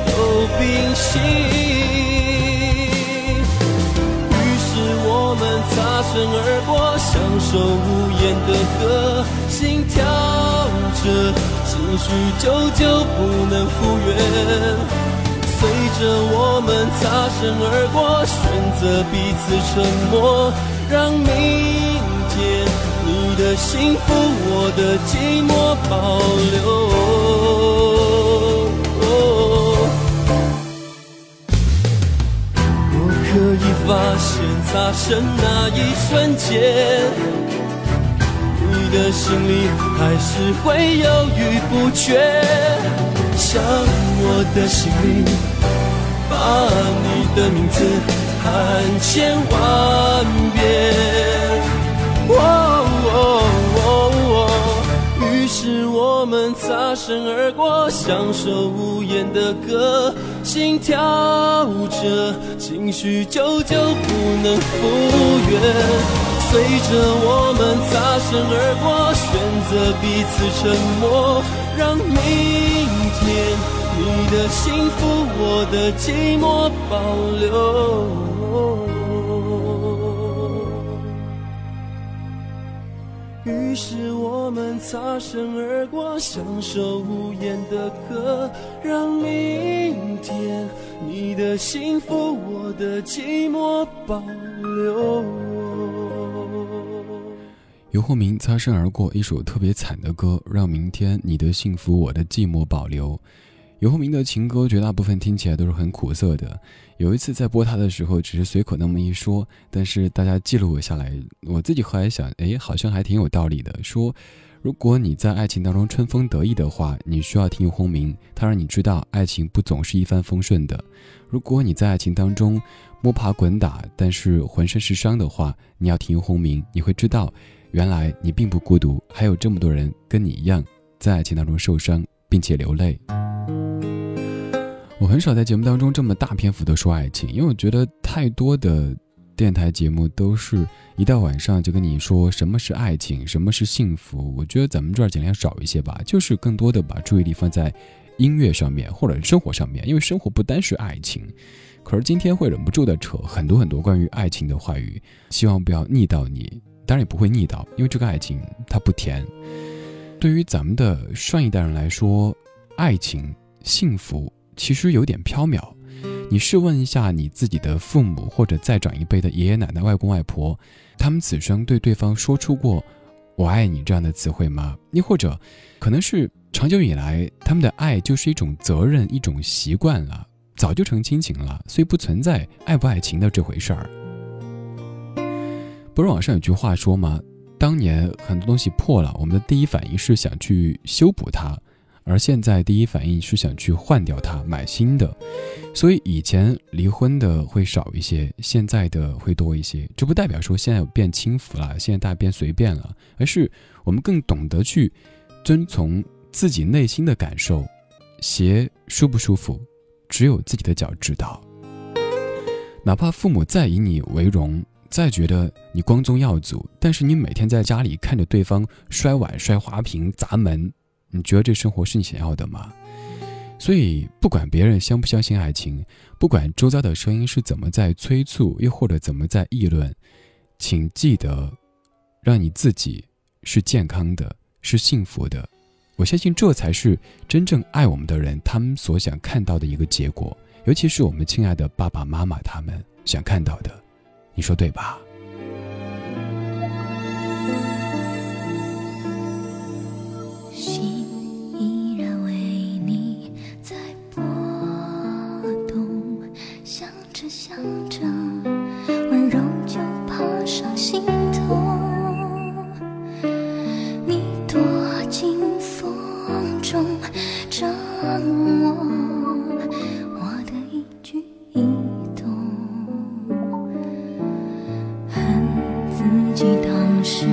都屏息。于是。我们擦身而过，享受无言的歌，心跳着，情绪久久不能复原。随着我们擦身而过，选择彼此沉默，让明天你的幸福，我的寂寞保留。可以发现，擦身那一瞬间，的心里还是会犹豫不决。像我的心里，把你的名字喊千万遍。哦哦哦是我们擦身而过，享受无言的歌，心跳着，情绪久久不能复原。随着我们擦身而过，选择彼此沉默，让明天你的幸福，我的寂寞保留。于是我们擦身而过，享受无言的歌，让明天你的幸福，我的寂寞保留。游鸿明擦身而过，一首特别惨的歌，让明天你的幸福，我的寂寞保留。游鸿明的情歌绝大部分听起来都是很苦涩的。有一次在播他的时候，只是随口那么一说，但是大家记录了下来，我自己后来想，哎，好像还挺有道理的。说，如果你在爱情当中春风得意的话，你需要听游鸿明，他让你知道爱情不总是一帆风顺的。如果你在爱情当中摸爬滚打，但是浑身是伤的话，你要听游鸿明，你会知道，原来你并不孤独，还有这么多人跟你一样在爱情当中受伤并且流泪。我很少在节目当中这么大篇幅的说爱情，因为我觉得太多的电台节目都是一到晚上就跟你说什么是爱情，什么是幸福。我觉得咱们这儿尽量少一些吧，就是更多的把注意力放在音乐上面或者生活上面，因为生活不单是爱情。可是今天会忍不住的扯很多很多关于爱情的话语，希望不要腻到你，当然也不会腻到，因为这个爱情它不甜。对于咱们的上一代人来说，爱情、幸福。其实有点缥缈，你试问一下你自己的父母或者再长一辈的爷爷奶奶、外公外婆，他们此生对对方说出过“我爱你”这样的词汇吗？又或者，可能是长久以来他们的爱就是一种责任、一种习惯了，早就成亲情了，所以不存在爱不爱情的这回事儿。不是网上有句话说吗？当年很多东西破了，我们的第一反应是想去修补它。而现在第一反应是想去换掉它，买新的，所以以前离婚的会少一些，现在的会多一些。这不代表说现在变轻浮了，现在大家变随便了，而是我们更懂得去遵从自己内心的感受。鞋舒不舒服，只有自己的脚知道。哪怕父母再以你为荣，再觉得你光宗耀祖，但是你每天在家里看着对方摔碗、摔花瓶、砸门。你觉得这生活是你想要的吗？所以，不管别人相不相信爱情，不管周遭的声音是怎么在催促，又或者怎么在议论，请记得，让你自己是健康的，是幸福的。我相信这才是真正爱我们的人他们所想看到的一个结果，尤其是我们亲爱的爸爸妈妈他们想看到的。你说对吧？自己当时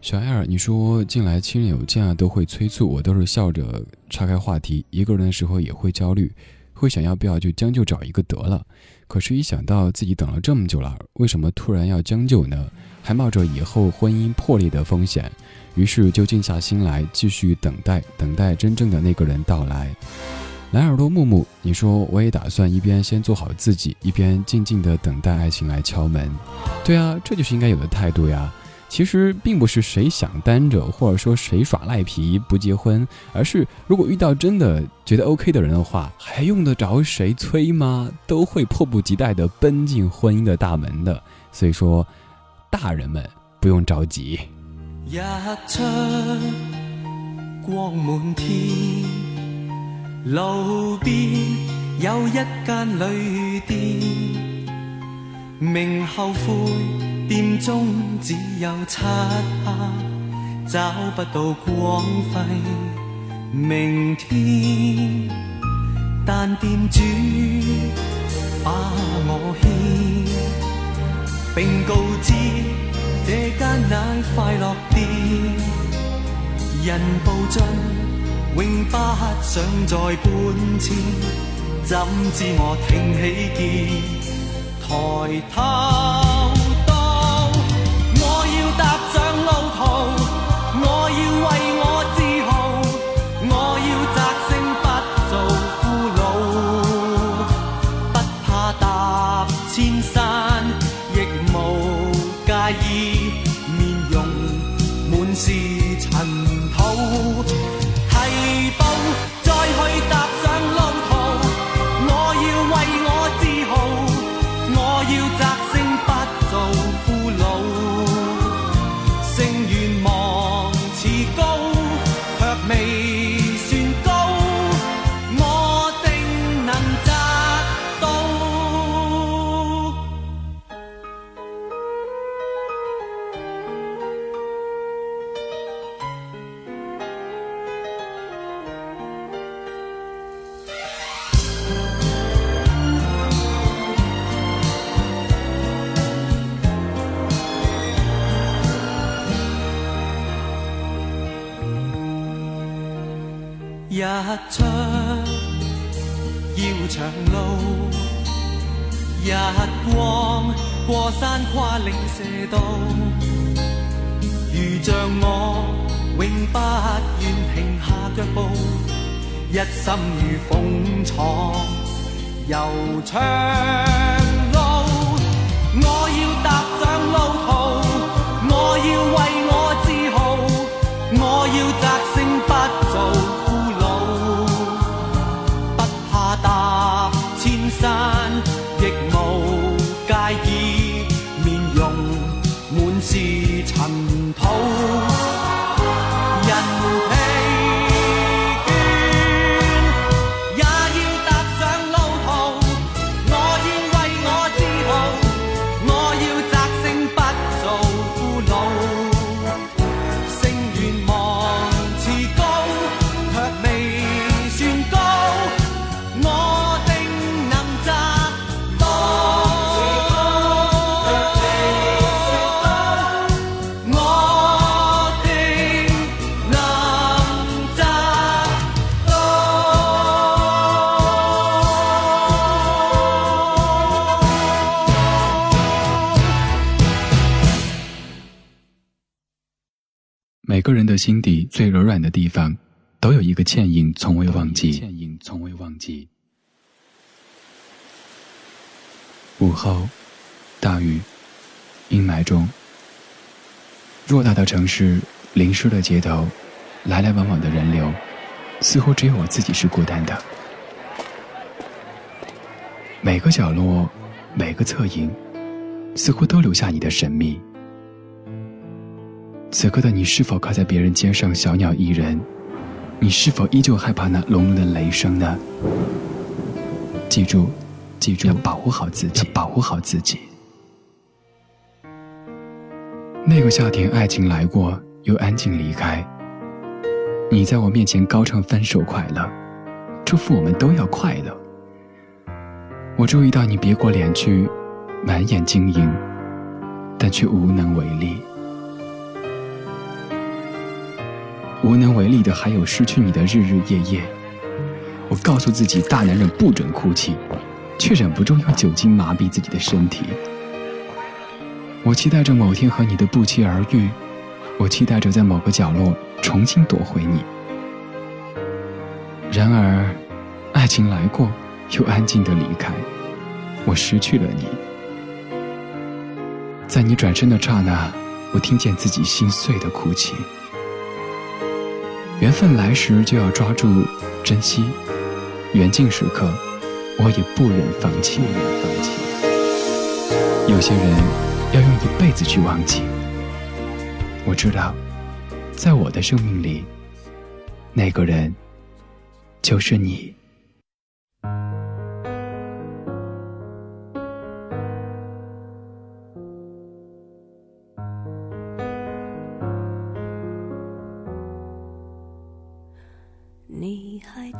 小艾尔，你说近来亲人有假都会催促我，都是笑着岔开话题。一个人的时候也会焦虑，会想要不要就将就找一个得了。可是，一想到自己等了这么久了，为什么突然要将就呢？还冒着以后婚姻破裂的风险，于是就静下心来，继续等待，等待真正的那个人到来。蓝耳朵木木，你说我也打算一边先做好自己，一边静静的等待爱情来敲门。对啊，这就是应该有的态度呀。其实并不是谁想单着，或者说谁耍赖皮不结婚，而是如果遇到真的觉得 OK 的人的话，还用得着谁催吗？都会迫不及待地奔进婚姻的大门的。所以说，大人们不用着急。日出光满天，路边有一间旅店，明后悔。店中只有漆黑，找不到光辉明天。但店主把我牵，并告知这间乃快乐店。人步进，永不想再搬迁。怎知我挺起肩，抬头。过山，跨岭射道，如像我永不愿停下脚步，一心如凤闯悠长路。我要踏上路途，我要为我自豪，我要摘星不做。每个人的心底最柔软的地方，都有一个倩影，从未忘记。倩影从未忘记。午后，大雨，阴霾中，偌大的城市，淋湿的街头，来来往往的人流，似乎只有我自己是孤单的。每个角落，每个侧影，似乎都留下你的神秘。此刻的你是否靠在别人肩上，小鸟依人？你是否依旧害怕那隆隆的雷声呢？记住，记住，要保护好自己，保护好自己。那个夏天，爱情来过，又安静离开。你在我面前高唱分手快乐，祝福我们都要快乐。我注意到你别过脸去，满眼晶莹，但却无能为力。无能为力的还有失去你的日日夜夜。我告诉自己，大男人不准哭泣，却忍不住用酒精麻痹自己的身体。我期待着某天和你的不期而遇，我期待着在某个角落重新夺回你。然而，爱情来过，又安静的离开，我失去了你。在你转身的刹那，我听见自己心碎的哭泣。缘分来时就要抓住、珍惜，缘尽时刻，我也不忍放弃。有些人要用一辈子去忘记。我知道，在我的生命里，那个人就是你。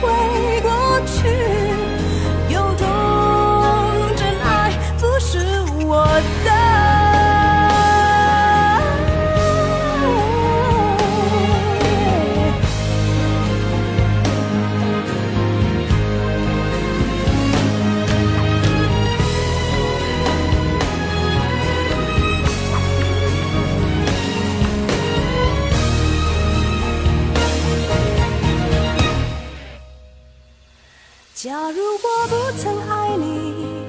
会过去，有种真爱不是我的。假如我不曾爱你，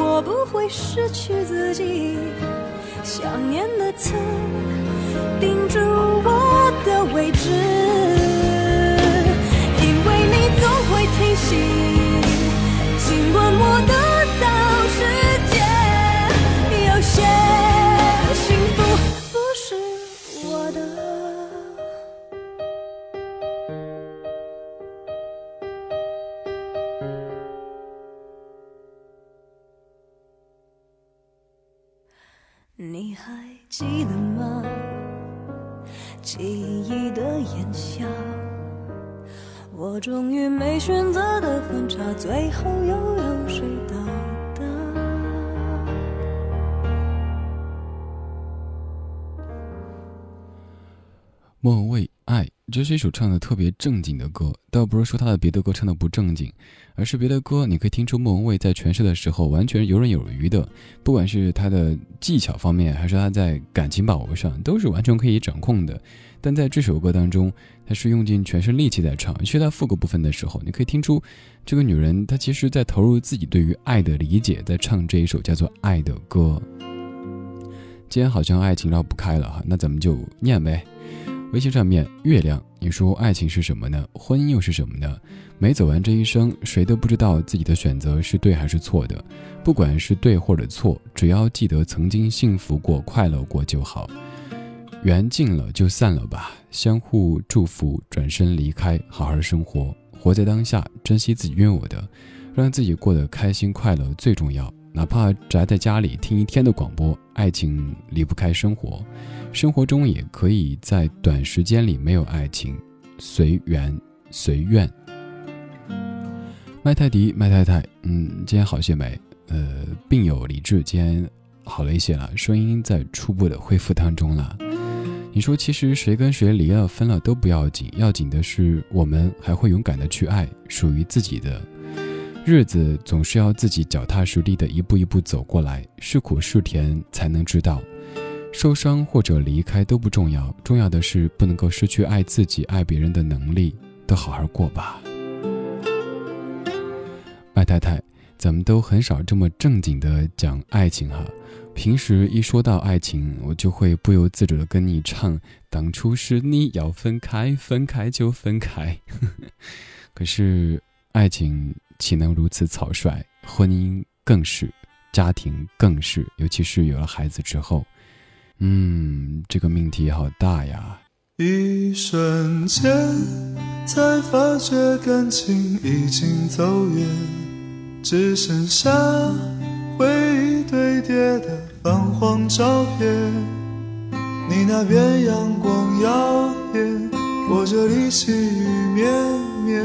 我不会失去自己。想念的刺钉住我的位置，因为你总会提醒，尽管我的这是一首唱的特别正经的歌，倒不是说他的别的歌唱的不正经，而是别的歌你可以听出莫文蔚在诠释的时候完全游刃有余的，不管是他的技巧方面，还是他在感情把握上，都是完全可以掌控的。但在这首歌当中，他是用尽全身力气在唱，尤其在副歌部分的时候，你可以听出这个女人她其实在投入自己对于爱的理解，在唱这一首叫做《爱》的歌。今天好像爱情绕不开了哈，那咱们就念呗。微信上面，月亮，你说爱情是什么呢？婚姻又是什么呢？没走完这一生，谁都不知道自己的选择是对还是错的。不管是对或者错，只要记得曾经幸福过、快乐过就好。缘尽了就散了吧，相互祝福，转身离开，好好生活，活在当下，珍惜自己拥有的，让自己过得开心快乐最重要。哪怕宅在家里听一天的广播，爱情离不开生活。生活中也可以在短时间里没有爱情，随缘随愿。麦泰迪，麦太太，嗯，今天好些没？呃，病友理智，今天好了一些了，声音在初步的恢复当中了。你说，其实谁跟谁离了分了都不要紧，要紧的是我们还会勇敢的去爱属于自己的日子，总是要自己脚踏实地的一步一步走过来，是苦是甜才能知道。受伤或者离开都不重要，重要的是不能够失去爱自己、爱别人的能力，都好好过吧。麦太太，咱们都很少这么正经的讲爱情哈。平时一说到爱情，我就会不由自主的跟你唱：“当初是你要分开，分开就分开。”可是爱情岂能如此草率？婚姻更是，家庭更是，尤其是有了孩子之后。嗯，这个命题好大呀！一瞬间，才发觉感情已经走远，只剩下回忆堆叠的泛黄照片。你那边阳光耀眼，我这里细雨绵绵，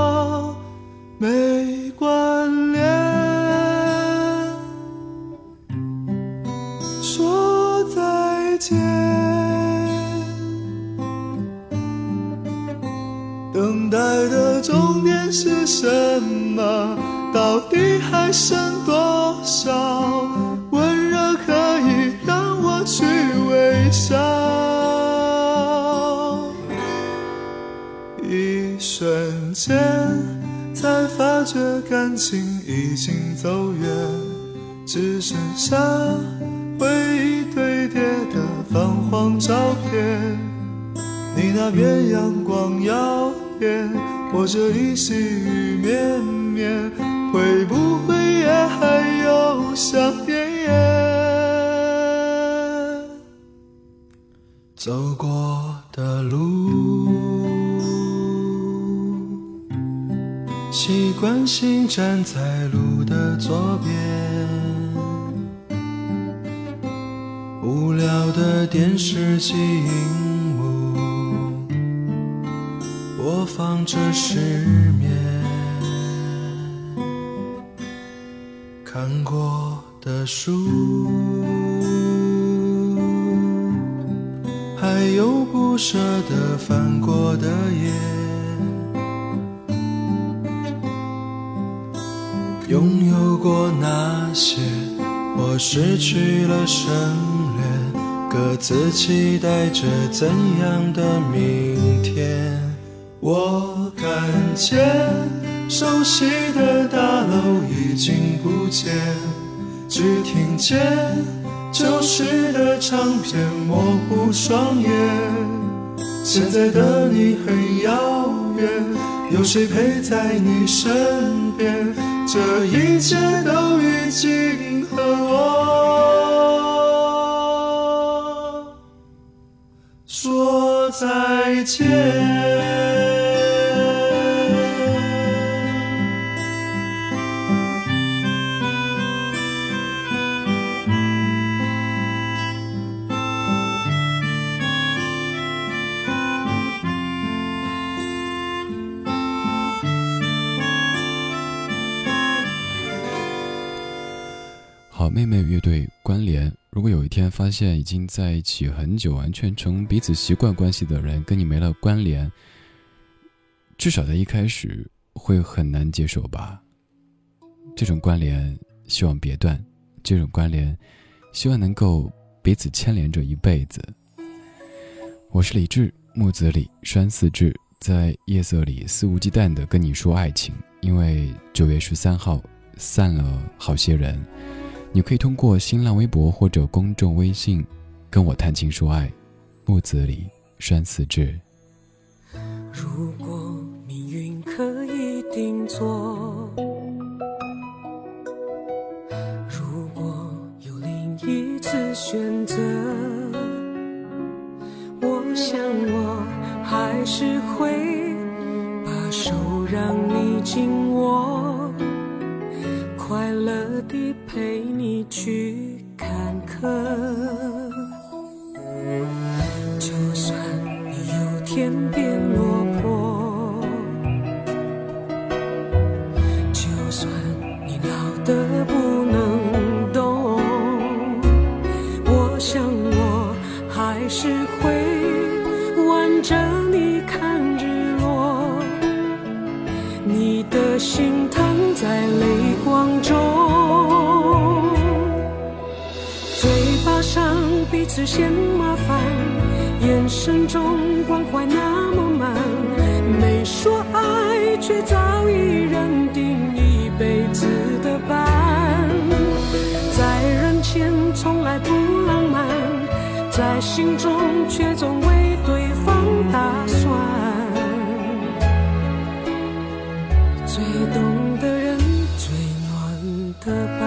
没关联。说再见。等待的终点是什么？到底还剩多少温热可以让我去微笑？一瞬间，才发觉感情已经走远，只剩下回忆堆叠的泛黄照片。你那边阳光耀。我这里细雨绵绵，会不会也还有想念？走过的路，习惯性站在路的左边，无聊的电视机荧幕。播放着失眠，看过的书。还有不舍得翻过的页。拥有过那些，我失去了省略，各自期待着怎样的明天。我看见。熟悉的大楼已经不见，只听见旧时的唱片模糊双眼。现在的你很遥远，有谁陪在你身边？这一切都已经和我说再见。天发现已经在一起很久，完全成彼此习惯关系的人跟你没了关联，至少在一开始会很难接受吧。这种关联希望别断，这种关联希望能够彼此牵连着一辈子。我是李志，木子李，山寺志，在夜色里肆无忌惮的跟你说爱情，因为九月十三号散了好些人。你可以通过新浪微博或者公众微信跟我谈情说爱，木子李山寺志。如果命运可以定做，如果有另一次选择，我想我还是会把手让你紧握，快乐地陪你去看客。就算有天变落彼此嫌麻烦，眼神中关怀那么满，没说爱，却早已认定一辈子的伴。在人前从来不浪漫，在心中却总为对方打算。最懂的人，最暖的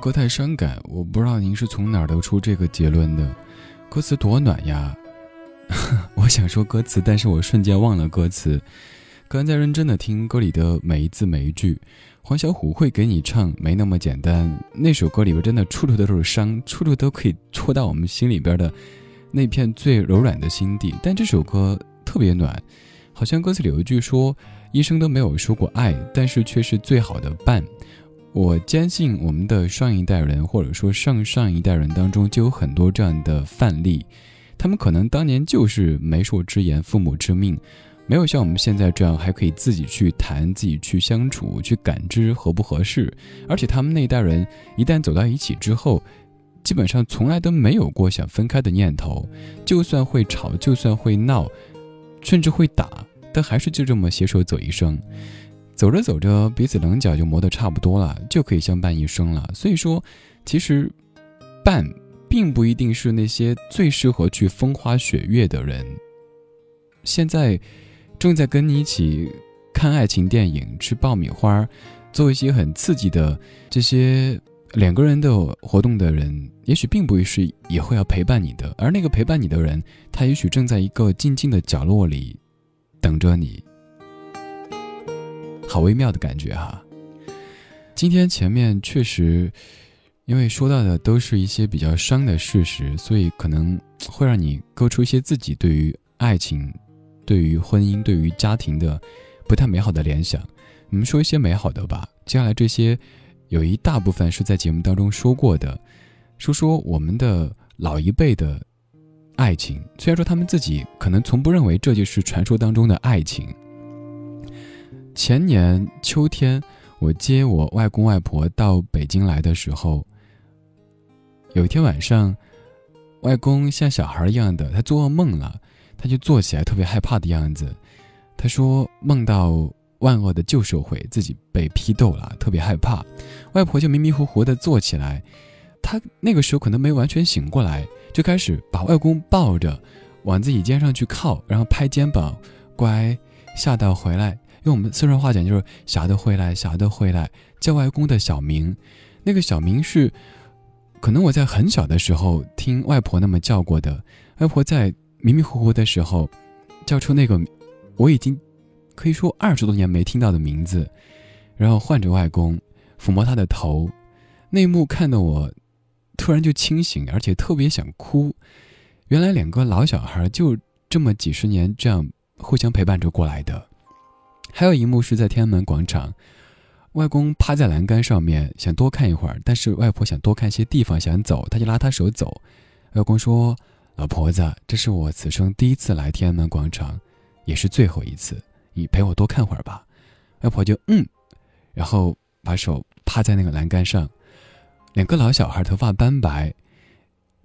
歌太伤感，我不知道您是从哪儿得出这个结论的。歌词多暖呀！我想说歌词，但是我瞬间忘了歌词。刚在认真的听歌里的每一字每一句，黄小琥会给你唱没那么简单。那首歌里边真的处处都是伤，处处都可以戳到我们心里边的那片最柔软的心地。但这首歌特别暖，好像歌词里有一句说：“一生都没有说过爱，但是却是最好的伴。”我坚信我们的上一代人，或者说上上一代人当中，就有很多这样的范例。他们可能当年就是媒妁之言、父母之命，没有像我们现在这样还可以自己去谈、自己去相处、去感知合不合适。而且他们那一代人一旦走到一起之后，基本上从来都没有过想分开的念头。就算会吵，就算会闹，甚至会打，但还是就这么携手走一生。走着走着，彼此棱角就磨得差不多了，就可以相伴一生了。所以说，其实伴并不一定是那些最适合去风花雪月的人。现在正在跟你一起看爱情电影、吃爆米花、做一些很刺激的这些两个人的活动的人，也许并不是以后要陪伴你的，而那个陪伴你的人，他也许正在一个静静的角落里等着你。好微妙的感觉哈。今天前面确实，因为说到的都是一些比较伤的事实，所以可能会让你勾出一些自己对于爱情、对于婚姻、对于家庭的不太美好的联想。我们说一些美好的吧。接下来这些有一大部分是在节目当中说过的，说说我们的老一辈的爱情。虽然说他们自己可能从不认为这就是传说当中的爱情。前年秋天，我接我外公外婆到北京来的时候，有一天晚上，外公像小孩一样的，他做噩梦了，他就坐起来，特别害怕的样子。他说梦到万恶的旧社会，自己被批斗了，特别害怕。外婆就迷迷糊糊的坐起来，他那个时候可能没完全醒过来，就开始把外公抱着，往自己肩上去靠，然后拍肩膀，乖，吓到回来。用我们四川话讲就是“小的回来，小的回来”，叫外公的小名。那个小名是，可能我在很小的时候听外婆那么叫过的。外婆在迷迷糊糊的时候，叫出那个我已经可以说二十多年没听到的名字，然后唤着外公，抚摸他的头。那一幕看得我突然就清醒，而且特别想哭。原来两个老小孩就这么几十年这样互相陪伴着过来的。还有一幕是在天安门广场，外公趴在栏杆上面想多看一会儿，但是外婆想多看些地方想走，他就拉他手走。外公说：“老婆子，这是我此生第一次来天安门广场，也是最后一次，你陪我多看会儿吧。”外婆就嗯，然后把手趴在那个栏杆上。两个老小孩头发斑白，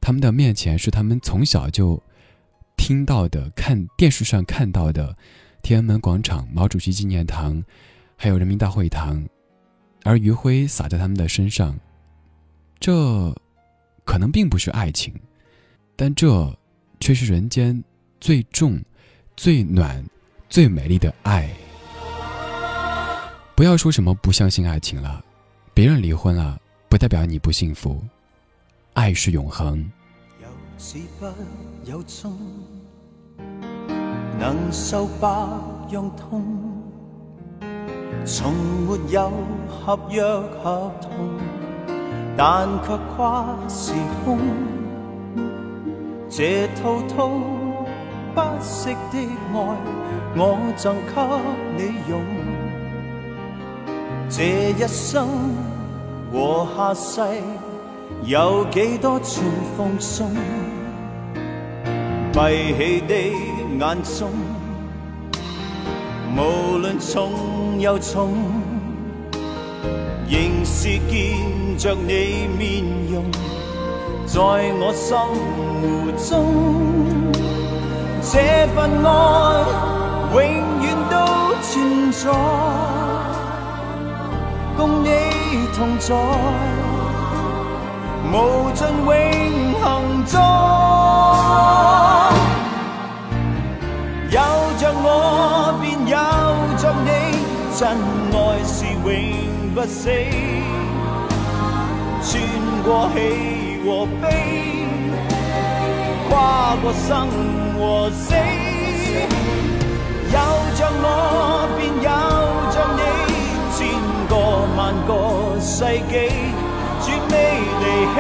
他们的面前是他们从小就听到的、看电视上看到的。天安门广场、毛主席纪念堂，还有人民大会堂，而余晖洒在他们的身上，这可能并不是爱情，但这却是人间最重、最暖、最美丽的爱。不要说什么不相信爱情了，别人离婚了，不代表你不幸福，爱是永恒。能受百样痛，从没有合约合同，但却跨时空。这套套不息的爱，我赠给你用。这一生和下世，有几多串奉送？闭起的。眼中，無論重又重，仍是見着你面容，在我心湖中，這份愛永遠都存在，共你同在，無盡永恒中。真爱是永不死。穿过喜和悲，跨过生和死。有着我，便有着你，千个万个世纪，绝未离弃。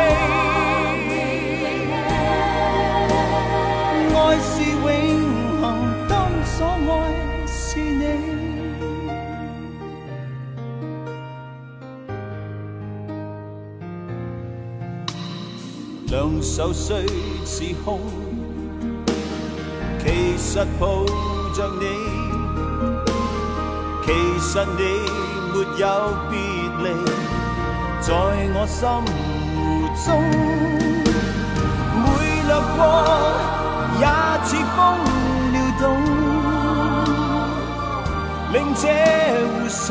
兩手雖似空，其實抱着你，其實你沒有別離，在我心中，每掠过。也似風撩動，令這湖上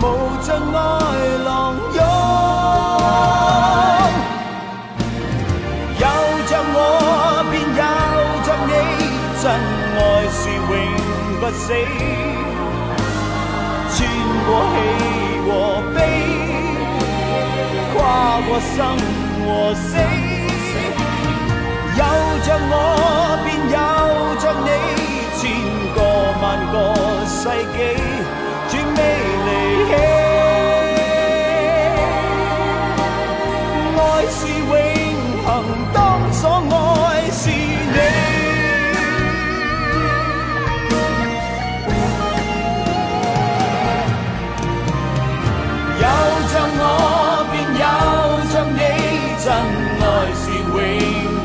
無盡愛浪涌。不死。穿过喜和悲，跨过生和死。有着我，便有着你，千个万个世纪，绝未离弃。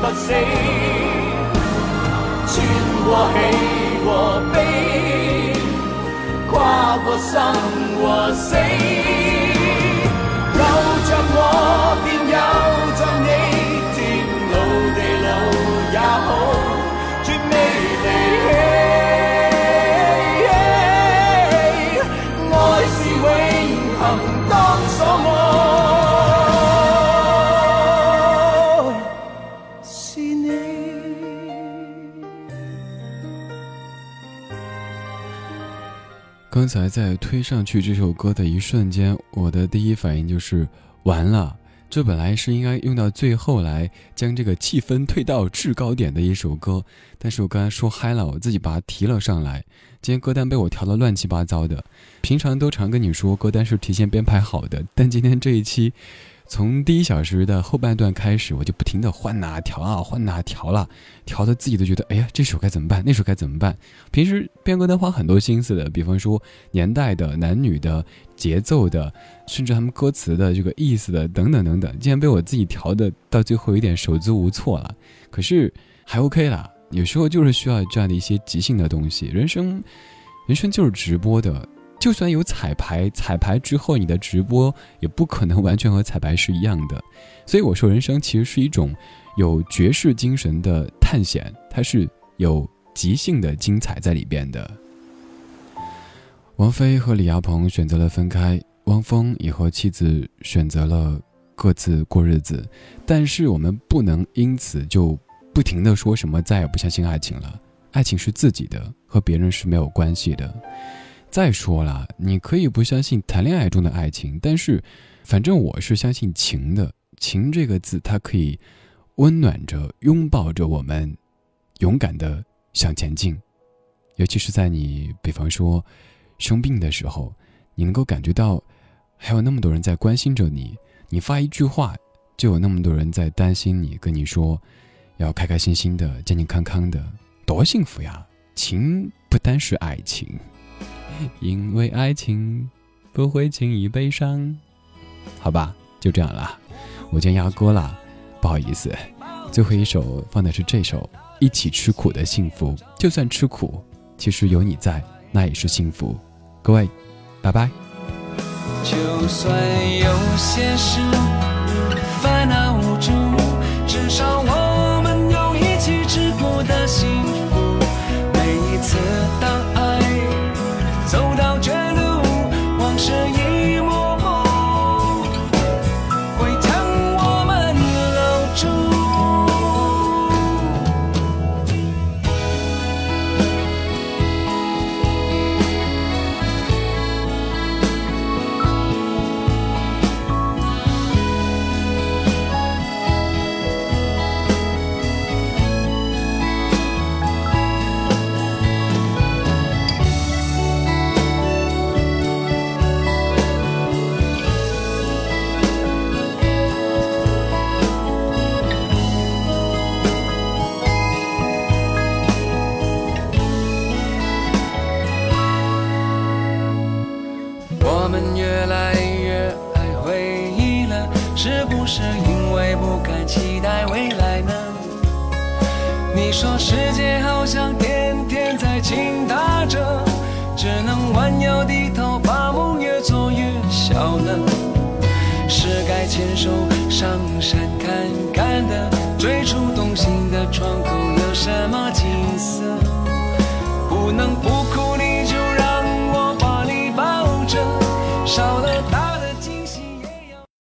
不死，穿过喜和悲，跨过生和死。刚才在推上去这首歌的一瞬间，我的第一反应就是完了。这本来是应该用到最后来将这个气氛推到制高点的一首歌，但是我刚才说嗨了，我自己把它提了上来。今天歌单被我调的乱七八糟的，平常都常跟你说歌单是提前编排好的，但今天这一期。从第一小时的后半段开始，我就不停的换哪调啊，换哪调了，调的自己都觉得，哎呀，这首该怎么办？那首该怎么办？平时编歌单花很多心思的，比方说年代的、男女的、节奏的，甚至他们歌词的这个意思的，等等等等，竟然被我自己调的到最后有点手足无措了。可是还 OK 啦，有时候就是需要这样的一些即兴的东西。人生，人生就是直播的。就算有彩排，彩排之后你的直播也不可能完全和彩排是一样的。所以我说，人生其实是一种有爵士精神的探险，它是有即兴的精彩在里边的。王菲和李亚鹏选择了分开，汪峰也和妻子选择了各自过日子。但是我们不能因此就不停的说什么再也不相信爱情了。爱情是自己的，和别人是没有关系的。再说了，你可以不相信谈恋爱中的爱情，但是，反正我是相信情的。情这个字，它可以温暖着、拥抱着我们，勇敢的向前进。尤其是在你，比方说生病的时候，你能够感觉到还有那么多人在关心着你。你发一句话，就有那么多人在担心你，跟你说要开开心心的、健健康康的，多幸福呀！情不单是爱情。因为爱情不会轻易悲伤，好吧，就这样了。我今天压歌了，不好意思。最后一首放的是这首《一起吃苦的幸福》，就算吃苦其实有你在，那也是幸福。各位，拜拜。就算有些事烦恼无助，至少我们有一起直过的幸福。每一次是因为不敢期待未来呢？你说世界好像天天在倾塌着，只能弯腰低头，把梦越做越小呢。是该牵手上山看看的，最初动心的窗口有什么景色？不能不哭你。